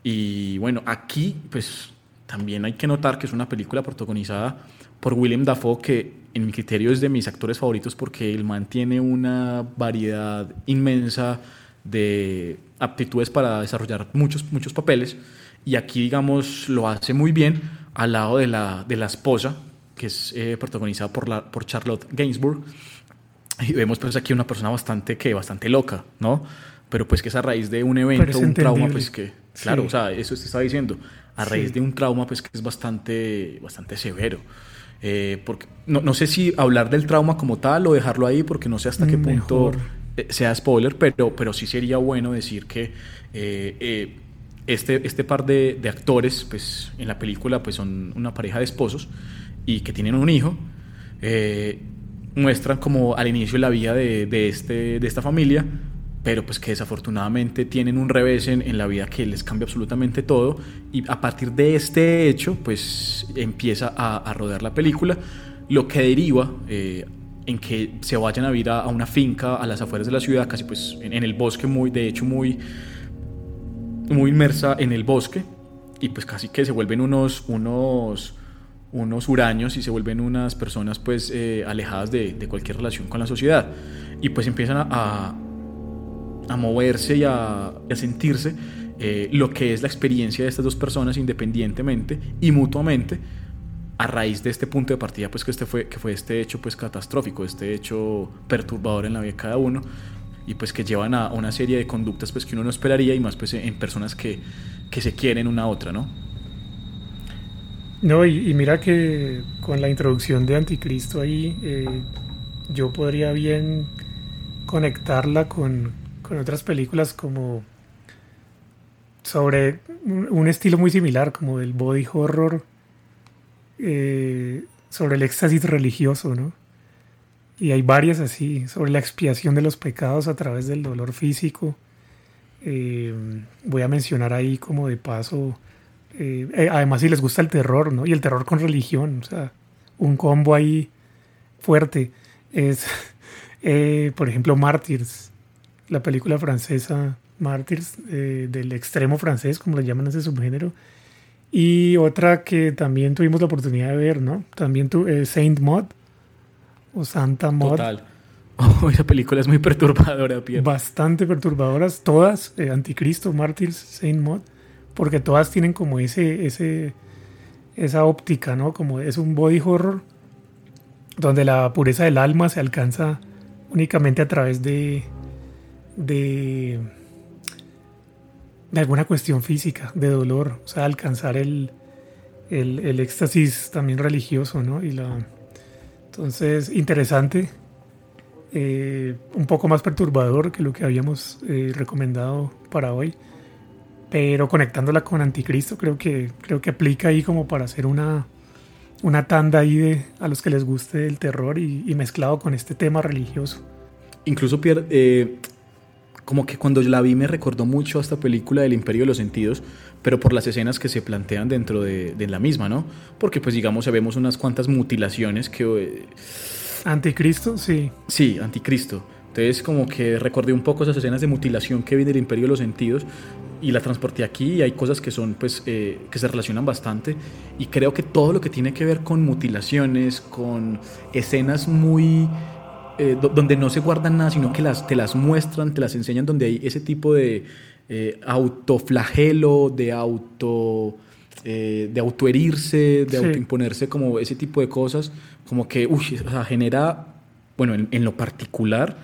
Y bueno, aquí pues también hay que notar que es una película protagonizada por William Dafoe, que en mi criterio es de mis actores favoritos porque el man tiene una variedad inmensa de aptitudes para desarrollar muchos, muchos papeles. Y aquí, digamos, lo hace muy bien al lado de la, de la esposa, que es eh, protagonizada por, la, por Charlotte Gainsbourg. Y vemos pues aquí una persona bastante, que bastante loca, ¿no? Pero pues que es a raíz de un evento, un trauma, pues que, claro, Sí. o sea, eso te está diciendo, a raíz Sí. de un trauma, pues que es bastante, bastante severo. Eh, porque no, no sé si hablar del trauma como tal o dejarlo ahí, porque no sé hasta qué punto Mejor. eh, sea spoiler, pero, pero sí sería bueno decir que eh, eh, este, este par de, de actores, pues en la película, pues son una pareja de esposos y que tienen un hijo. eh, muestran como al inicio la vida de, de este, de esta familia, pero pues que desafortunadamente tienen un revés en, en la vida que les cambia absolutamente todo y a partir de este hecho pues empieza a, a rodar la película, lo que deriva eh, en que se vayan a vivir a, a una finca a las afueras de la ciudad, casi pues en, en el bosque muy, de hecho muy, muy inmersa en el bosque y pues casi que se vuelven unos, unos, unos huraños y se vuelven unas personas pues eh, alejadas de, de cualquier relación con la sociedad. Y pues empiezan a, a, a moverse y a, sentirse eh, lo que es la experiencia de estas dos personas independientemente y mutuamente a raíz de este punto de partida pues que este fue que fue este hecho pues catastrófico este hecho perturbador en la vida de cada uno y pues que llevan a una serie de conductas pues que uno no esperaría y más pues en personas que, que se quieren una a otra no No, y, y mira que con la introducción de Anticristo ahí, eh, yo podría bien conectarla con, con otras películas como sobre un, estilo muy similar, como el body horror, eh, sobre el éxtasis religioso, ¿no? Y hay varias así, sobre la expiación de los pecados a través del dolor físico. Eh, voy a mencionar ahí como de paso eh, además, si les gusta el terror, ¿no? Y el terror con religión, o sea, un combo ahí fuerte. Es, por ejemplo, Martyrs, la película francesa Martyrs, eh, del extremo francés, como le llaman ese subgénero. Y otra que también tuvimos la oportunidad de ver, ¿no? También tu, eh, Saint Maud, o Santa Maud. total Oh, esa película es muy perturbadora Pierre. bastante perturbadoras, todas, eh, Anticristo, Mártires, Saint Maud, porque todas tienen como ese, ese, esa óptica, ¿no? Como es un body horror donde la pureza del alma se alcanza únicamente a través de, de, de alguna cuestión física, de dolor, o sea, alcanzar el, el, el éxtasis también religioso, ¿no? Y la, entonces, interesante, eh, un poco más perturbador que lo que habíamos eh, recomendado para hoy, pero conectándola con Anticristo creo que, creo que aplica ahí como para hacer una, una tanda ahí de, a los que les guste el terror y, mezclado con este tema religioso. Incluso Pierre, eh, como que cuando la vi me recordó mucho a esta película del Imperio de los Sentidos, pero por las escenas que se plantean dentro de, de la misma, ¿no? Porque pues digamos, vemos unas cuantas mutilaciones que... eh, Anticristo, sí. Sí, anticristo. Entonces como que recordé un poco esas escenas de mutilación que vi del Imperio de los Sentidos y la transporté aquí y hay cosas que son pues eh, que se relacionan bastante y creo que todo lo que tiene que ver con mutilaciones, con escenas muy eh, do- donde no se guardan nada, sino que las, te las muestran, te las enseñan, donde hay ese tipo de eh, autoflagelo, de auto eh, de autoherirse, de Sí. autoimponerse, como ese tipo de cosas, como que uy, o sea, genera, bueno, en, en lo particular,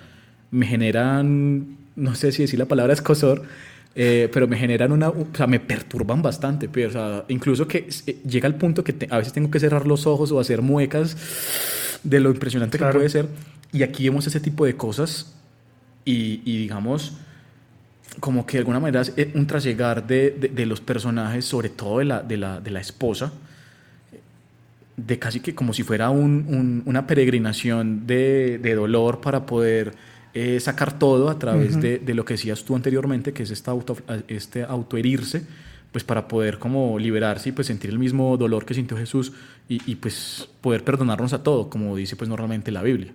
me generan, no sé si decir la palabra escosor, eh, pero me generan una, o sea, me perturban bastante, pero, o sea, incluso que eh, llega al punto que te- a veces tengo que cerrar los ojos o hacer muecas de lo impresionante Claro. que puede ser. Y aquí vemos ese tipo de cosas y, y digamos, como que de alguna manera es eh, un trasllegar de, de- de los personajes, sobre todo de la, de la, de la esposa, de casi que como si fuera un- un- una peregrinación de, de dolor para poder eh, sacar todo a través de lo que decías tú anteriormente, que es esta auto, este autoherirse, pues para poder como liberarse y pues sentir el mismo dolor que sintió Jesús y, y, pues poder perdonarnos a todo, como dice pues normalmente la Biblia.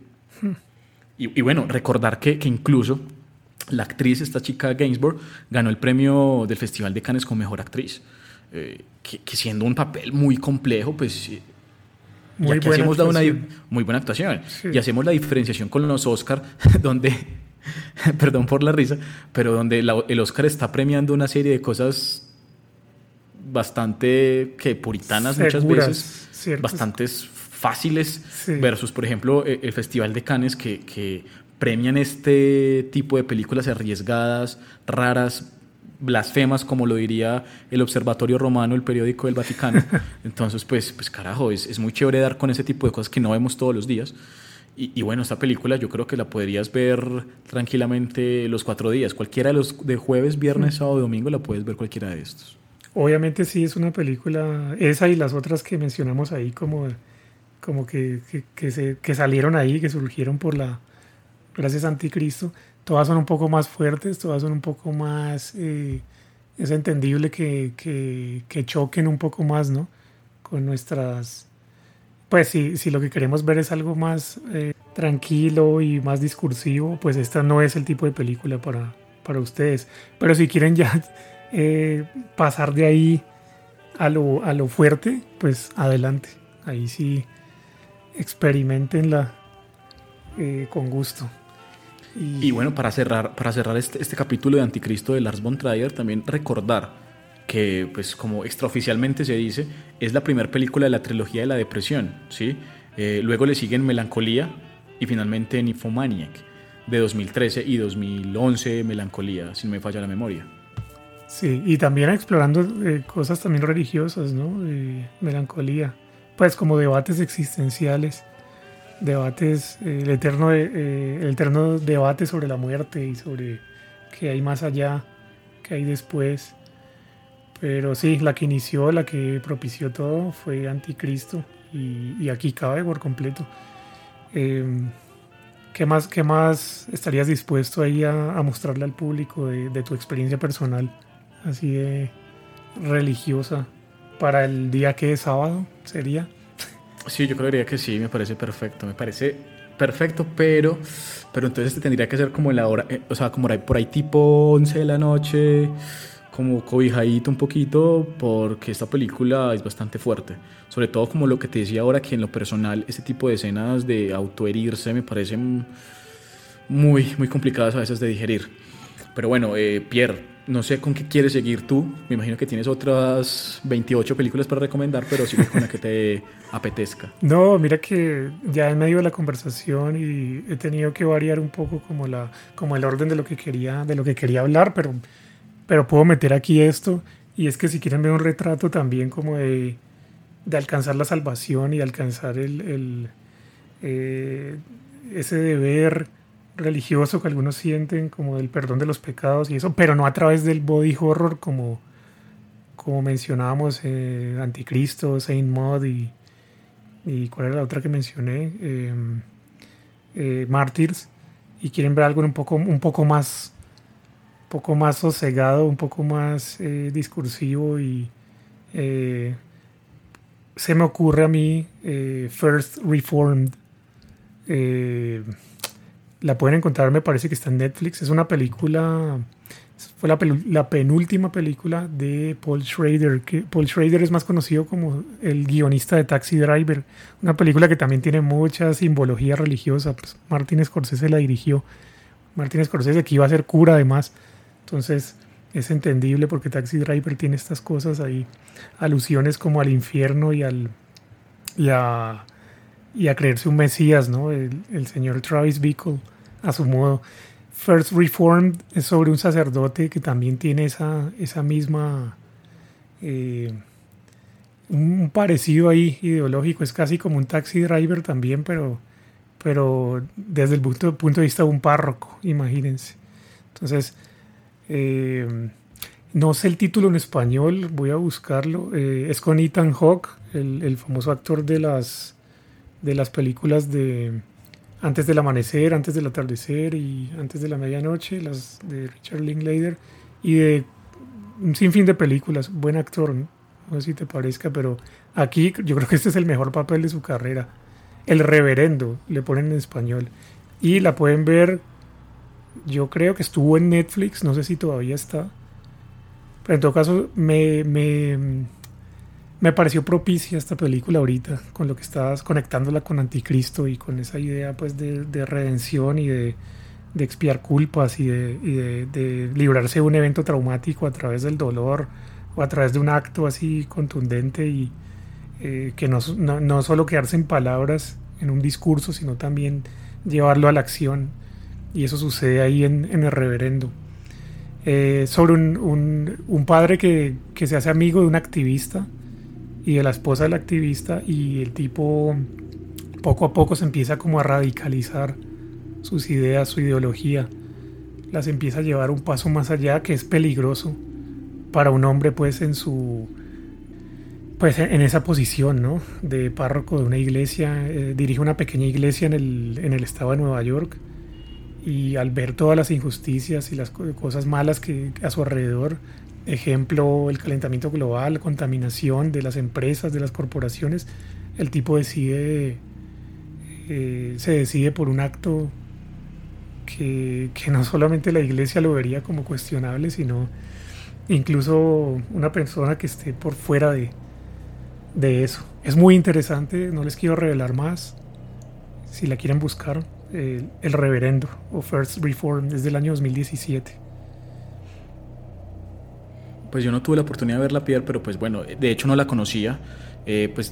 Y, y bueno, recordar que, que incluso la actriz, esta chica Gainsborough, ganó el premio del Festival de Cannes con Mejor Actriz. Eh, que, que siendo un papel muy complejo, pues... eh, Muy buena hacemos la- una, actuación. muy buena actuación. Sí. Y hacemos la diferenciación con los Oscar, donde, perdón por la risa, pero donde la- el Oscar está premiando una serie de cosas bastante que puritanas muchas Seguras, veces, ciertas. bastantes fáciles, Sí. versus, por ejemplo, e- el Festival de Cannes que, que premian este tipo de películas arriesgadas, raras, blasfemas, como lo diría el Observatorio Romano, el periódico del Vaticano. Entonces, pues, pues carajo, es, es muy chévere dar con ese tipo de cosas que no vemos todos los días. Y, y bueno, esta película yo creo que la podrías ver tranquilamente los cuatro días. Cualquiera de los de jueves, viernes, sábado, domingo la puedes ver cualquiera de estos. Obviamente sí es una película, esa y las otras que mencionamos ahí como, como que, que, que se, que salieron ahí, que surgieron por la, gracias a Anticristo, todas son un poco más fuertes, todas son un poco más, eh, es entendible que, que, que choquen un poco más, ¿no? Con nuestras, pues si, si lo que queremos ver es algo más eh, tranquilo y más discursivo, pues esta no es el tipo de película para, para ustedes. Pero si quieren ya eh, pasar de ahí a lo, a lo fuerte, pues adelante. Ahí sí experimentenla eh, con gusto. Y bueno, para cerrar, para cerrar este, este capítulo de Anticristo de Lars von Trier, también recordar que, pues como extraoficialmente se dice, es la primera película de la trilogía de la depresión, ¿sí? Eh, luego le siguen Melancolía y finalmente Nymphomaniac de 2013 y 2011 Melancolía, si no me falla la memoria. Sí, y también explorando eh, cosas también religiosas, ¿no? Eh, melancolía, pues como debates existenciales, debates, eh, el, eterno, eh, el eterno debate sobre la muerte y sobre qué hay más allá, qué hay después. Pero sí, la que inició, la que propició todo fue Anticristo y, y aquí cabe por completo. Eh, ¿Qué más, ¿Qué más estarías dispuesto ahí a, a mostrarle al público de, de tu experiencia personal, así de religiosa, para el día que es sábado? ¿Sería? Sí, yo creería que sí, me parece perfecto, me parece perfecto, pero, pero entonces te tendría que ser como en la hora, eh, o sea, como por ahí, por ahí tipo 11 de la noche, como cobijadito un poquito, porque esta película es bastante fuerte. Sobre todo como lo que te decía ahora, que en lo personal este tipo de escenas de autoherirse me parecen muy, muy complicadas a veces de digerir. Pero bueno, eh, Pierre, no sé con qué quieres seguir tú. Me imagino que tienes otras 28 películas para recomendar, pero sigue con la que te apetezca. No, mira que ya en medio de la conversación y he tenido que variar un poco como, la, como el orden de lo que quería, de lo que quería hablar, pero, pero puedo meter aquí esto. Y es que si quieren ver un retrato también como de, de alcanzar la salvación y alcanzar el, eh, ese deber religioso que algunos sienten como del perdón de los pecados y eso, pero no a través del body horror como, como mencionábamos eh, Anticristo, Saint Maud y, y cuál era la otra que mencioné, eh, eh, Martyrs, y quieren ver algo un poco, un poco más poco más sosegado, un poco más discursivo y se me ocurre a mí First Reformed la pueden encontrar, me parece que está en Netflix. Es una película, fue la, penúltima película de Paul Schrader. Que Paul Schrader es más conocido como el guionista de Taxi Driver, una película que también tiene mucha simbología religiosa. Pues Martin Scorsese la dirigió. Martin Scorsese que iba a ser cura además. Entonces es entendible porque Taxi Driver tiene estas cosas ahí, alusiones como al infierno y al y a y a creerse un mesías, ¿no? El, señor Travis Bickle, a su modo. First Reformed es sobre un sacerdote que también tiene esa, esa misma... Eh, un parecido ahí ideológico, es casi como un taxi driver también, pero, pero desde el punto, punto de vista de un párroco, imagínense. Entonces, eh, no sé el título en español, voy a buscarlo. Eh, es con Ethan Hawke, el, el, famoso actor de las de las películas de Antes del Amanecer, Antes del Atardecer y Antes de la Medianoche, las de Richard Linklater, y de un sinfín de películas. Buen actor, ¿no? sé si te parezca, pero aquí yo creo que este es el mejor papel de su carrera. El Reverendo, le ponen en español. Y la pueden ver, yo creo que estuvo en Netflix, no sé si todavía está. Pero en todo caso, me me pareció propicia esta película ahorita, con lo que estabas conectándola con Anticristo y con esa idea pues de, redención y de, expiar culpas y, de, librarse de un evento traumático a través del dolor o a través de un acto así contundente y eh, que no, solo quedarse en palabras, en un discurso, sino también llevarlo a la acción. Y eso sucede ahí en, el reverendo. Eh, sobre un, un, padre que, que se hace amigo de un activista y de la esposa del activista y el tipo poco a poco se empieza como a radicalizar sus ideas, su ideología, las empieza a llevar un paso más allá que es peligroso para un hombre pues en su pues en esa posición, ¿no? De párroco de una iglesia, eh, dirige una pequeña iglesia en el, en el estado de Nueva York y al ver todas las injusticias y las cosas malas que a su alrededor ejemplo, el calentamiento global, contaminación de las empresas, de las corporaciones, el tipo decide, eh, se decide por un acto que, no solamente la iglesia lo vería como cuestionable, sino incluso una persona que esté por fuera de, de eso. Es muy interesante, no les quiero revelar más. Si la quieren buscar, El Reverendo o First Reform desde el año 2017 pues yo no tuve la oportunidad de ver la piel, pero pues bueno, de hecho no la conocía. Eh, pues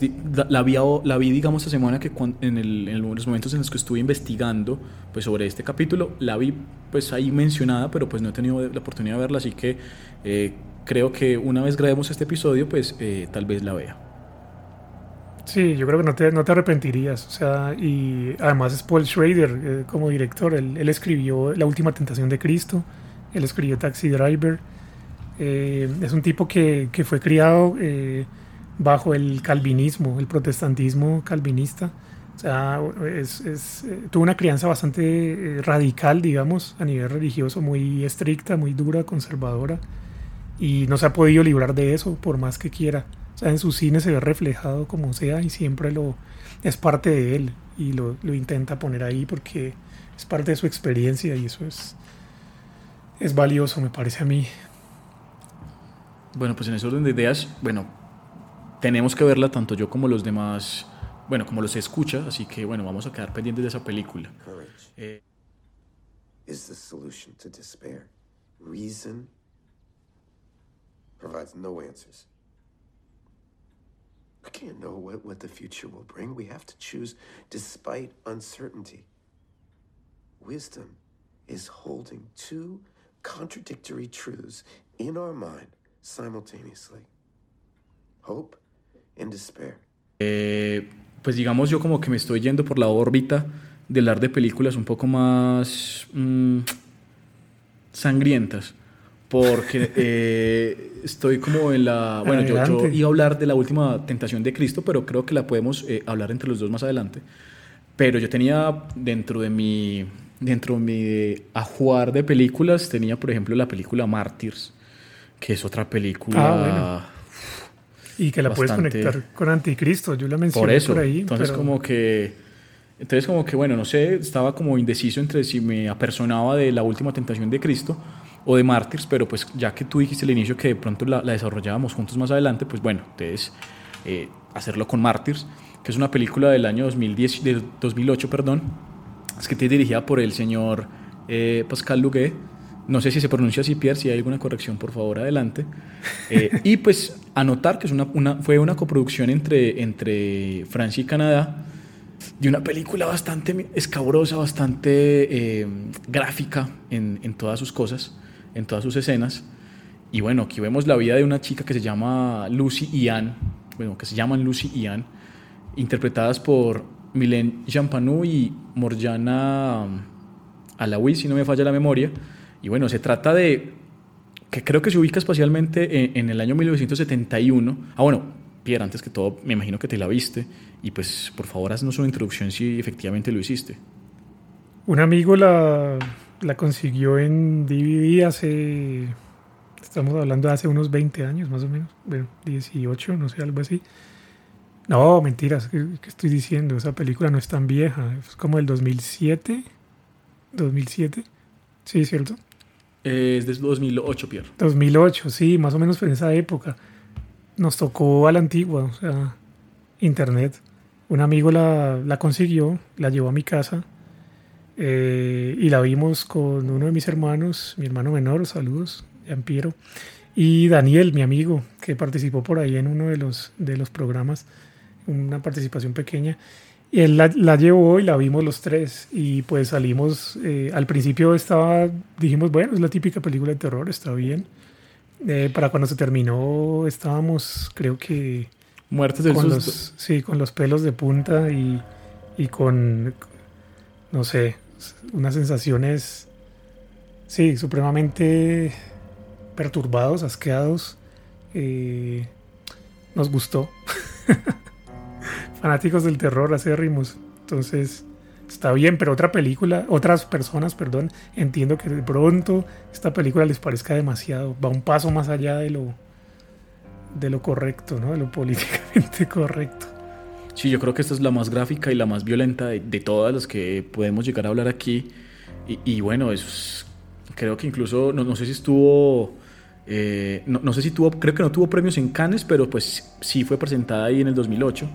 la vi, la vi, digamos, esta semana que en, el, en, los momentos en los que estuve investigando pues sobre este capítulo, la vi pues ahí mencionada, pero pues no he tenido la oportunidad de verla, así que eh, creo que una vez grabemos este episodio, pues eh, tal vez la vea. Sí, yo creo que no te, no te arrepentirías, o sea, y además es Paul Schrader como director, él, él escribió La Última Tentación de Cristo, él escribió Taxi Driver, eh, es un tipo que, fue criado eh, bajo el calvinismo, el protestantismo calvinista. O sea, eh, tuvo una crianza bastante radical, digamos, a nivel religioso, muy estricta, muy dura, conservadora. Y no se ha podido librar de eso por más que quiera. O sea, en su cine se ve reflejado como sea y siempre lo es parte de él y lo, lo intenta poner ahí porque es parte de su experiencia y eso es, es valioso, me parece a mí. Bueno, pues en ese orden de ideas, bueno, tenemos que verla tanto yo como los demás, bueno, como los escucha, así que bueno, vamos a quedar pendientes de esa película. Eh, is the solution to despair. Reason provides no answers. We can't know what, what the future will bring. We have to choose despite uncertainty. Wisdom is holding two contradictory truths in our mind simultaneously hope and despair. Eh, pues digamos yo como que me estoy yendo por la órbita de hablar de películas un poco más mm, sangrientas. Porque eh, estoy como en la... Bueno, yo, yo iba a hablar de la última tentación de Cristo, pero creo que la podemos eh, hablar entre los dos más adelante. Pero yo tenía dentro de mi, dentro de mi ajuar de películas, tenía por ejemplo la película Mártires, que es otra película... Ah, bueno. Y que la puedes conectar con Anticristo. Yo la mencioné Por eso. por ahí. entonces pero- como que entonces como que bueno, no sé, estaba como indeciso entre si me apersonaba de la última tentación de Cristo o de Mártires, pero pues ya que tú dijiste al inicio que de pronto la, la desarrollábamos juntos más adelante, pues bueno, entonces eh, hacerlo con Mártires, que es una película del año 2010, de 2008, perdón, escrita y dirigida por el señor eh, Pascal Luguet. No sé si se pronuncia así, Pierre, si hay alguna corrección, por favor, adelante. Eh, y pues anotar que es una, fue una coproducción entre, entre Francia y Canadá de una película bastante escabrosa, bastante eh, gráfica en, en todas sus cosas, en todas sus escenas. Y bueno, aquí vemos la vida de una chica que se llama Lucy y Anne, bueno, que se llaman Lucy y interpretadas por Mylène Jampanu y Morjana um, Alaoui, si no me falla la memoria. Y bueno, se trata de que creo que se ubica espacialmente en, el año 1971. Ah, bueno, Pierre, antes que todo, me imagino que te la viste. Y pues, por favor, haznos una introducción si efectivamente lo hiciste. Un amigo la, la consiguió en DVD hace. Estamos hablando de hace unos 20 años, más o menos. Bueno, 18, no sé, algo así. No, mentiras, ¿qué, estoy diciendo? Esa película no es tan vieja. Es como del 2007. 2007. Sí, ¿cierto? Es desde 2008, Pierre. 2008, sí, más o menos en esa época. Nos tocó a la antigua, o sea, internet. Un amigo la, la consiguió, la llevó a mi casa eh, y la vimos con uno de mis hermanos, mi hermano menor, saludos, Piero, y Daniel, mi amigo, que participó por ahí en uno de los, de los programas, una participación pequeña. Y él la, la llevó y la vimos los tres. Y pues salimos. eh, al principio estaba. Dijimos, bueno, es la típica película de terror, está bien. Eh, para cuando se terminó, estábamos, creo que. Muertes del Con susto. los, sí, con los pelos de punta y, y con. No sé, unas sensaciones. Sí, supremamente perturbados, asqueados. Eh, nos gustó. Fanáticos del terror, acérrimos. Entonces, está bien, pero otra película, otras personas, perdón, entiendo que de pronto esta película les parezca demasiado, va un paso más allá de lo de lo correcto, ¿no? De lo políticamente correcto. Sí, yo creo que esta es la más gráfica y la más violenta de, de todas las que podemos llegar a hablar aquí. Y, bueno, es- creo que incluso, no, no sé si estuvo, eh, no, no sé si tuvo, creo que no tuvo premios en Cannes, pero pues sí fue presentada ahí en el 2008.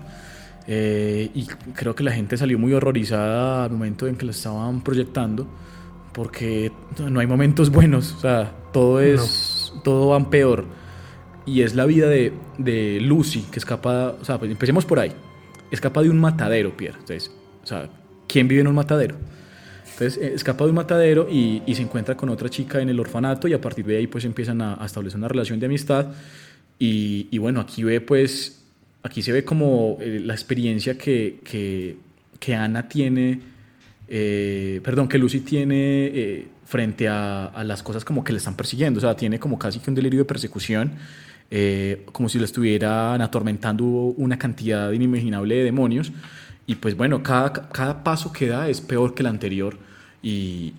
Eh, y creo que la gente salió muy horrorizada al momento en que la estaban proyectando, porque no hay momentos buenos, o sea, todo es, todo va peor. Y es la vida de, de Lucy, que escapa, o sea, pues empecemos por ahí. Escapa de un matadero, Pierre. Entonces, o sea, ¿quién vive en un matadero? Entonces, eh, escapa de un matadero y, y se encuentra con otra chica en el orfanato y a partir de ahí pues empiezan a, a establecer una relación de amistad. Y, y bueno, aquí ve pues, aquí se ve como eh, la experiencia que, que, que Ana tiene, eh, perdón, que Lucy tiene eh, frente a, a las cosas como que le están persiguiendo. O sea, tiene como casi que un delirio de persecución eh, como si lo estuvieran atormentando una cantidad inimaginable de demonios. Y pues bueno, cada, cada paso que da es peor que el anterior. Y,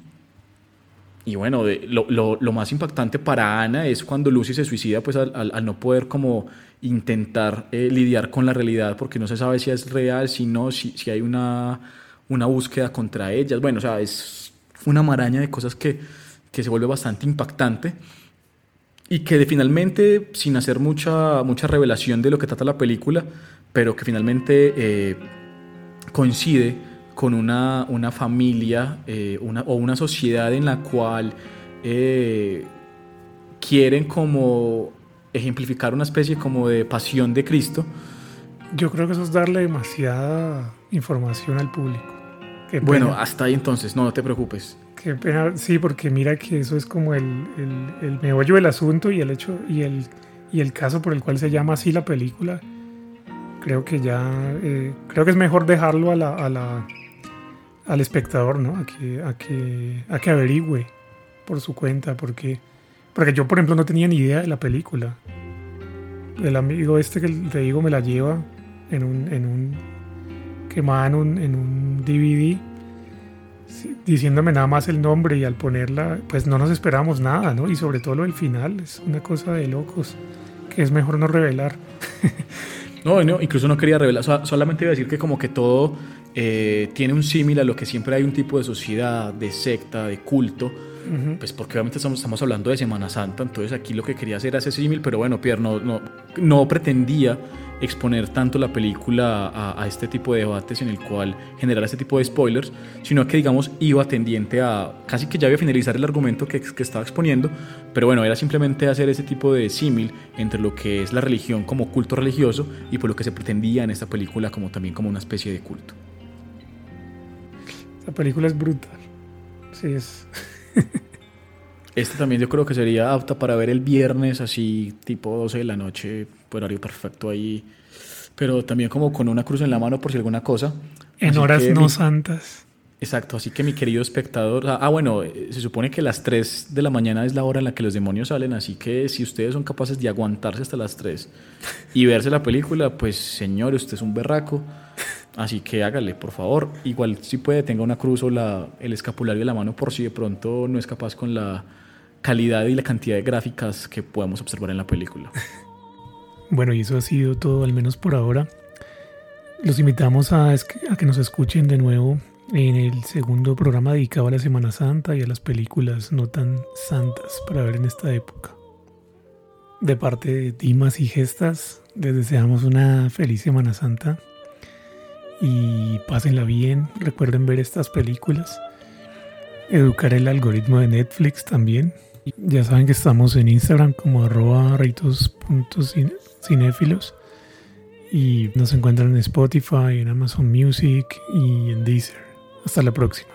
y bueno, de- lo, lo- lo más impactante para Ana es cuando Lucy se suicida, pues al, al- al no poder como intentar eh, lidiar con la realidad, porque no se sabe si es real, si no, si, si hay una, una búsqueda contra ellas. Bueno, o sea, es una maraña de cosas que, que se vuelve bastante impactante y que finalmente, sin hacer mucha, mucha revelación de lo que trata la película, pero que finalmente eh, coincide con una, una familia eh, una, o una sociedad en la cual quieren como ejemplificar una especie como de pasión de Cristo. Yo creo que eso es darle demasiada información al público. Bueno, hasta ahí entonces, no, no te preocupes. Qué pena, sí, porque mira que eso es como el, el, el meollo del asunto y el hecho y el, y el caso por el cual se llama así la película. Creo que ya, eh, creo que es mejor dejarlo a la, a la, al espectador, ¿no? A que, a que, a que averigüe por su cuenta, porque, porque yo, por ejemplo, no tenía ni idea de la película. El amigo este que te digo me la lleva en un, en un quemada en un, en un DVD diciéndome nada más el nombre y al ponerla, pues no nos esperábamos nada, ¿no? Y sobre todo lo del final, es una cosa de locos que es mejor no revelar. No, no, incluso no quería revelar, so- solamente iba a decir que como que todo eh, tiene un símil a lo que siempre hay un tipo de sociedad, de secta, de culto, Ujú. pues porque obviamente estamos, estamos hablando de Semana Santa, entonces aquí lo que quería hacer era ese símil, pero bueno, Pierre, no, no, no pretendía exponer tanto la película a, a este tipo de debates en el cual generar este tipo de spoilers, sino que digamos iba tendiente a casi que ya iba a finalizar el argumento que, que estaba exponiendo, pero bueno, era simplemente hacer ese tipo de símil entre lo que es la religión como culto religioso y por lo que se pretendía en esta película como también como una especie de culto. La película es brutal. Sí, es. Este también yo creo que sería apta para ver el viernes, así tipo 12 de la noche, horario perfecto ahí. Pero también como con una cruz en la mano por si alguna cosa. En Así horas no mi- santas. Exacto, así que mi querido espectador, ah, ah, bueno, eh, se supone que las 3 de la mañana es la hora en la que los demonios salen, así que si ustedes son capaces de aguantarse hasta las 3 y verse la película, pues señor, usted es un berraco, así que hágale, por favor. Igual si puede, tenga una cruz o la, el escapulario de la mano por si de pronto no es capaz con la calidad y la cantidad de gráficas que podemos observar en la película. Bueno, y eso ha sido todo, al menos por ahora. Los invitamos a, a que nos escuchen de nuevo en el segundo programa dedicado a la Semana Santa y a las películas no tan santas para ver en esta época. De parte de Dimas y Gestas, les deseamos una feliz Semana Santa y pásenla bien. Recuerden ver estas películas. Educar el algoritmo de Netflix también. Ya saben que estamos en Instagram como arroba cinéfilos y nos encuentran en Spotify, en Amazon Music y en Deezer. Hasta la próxima.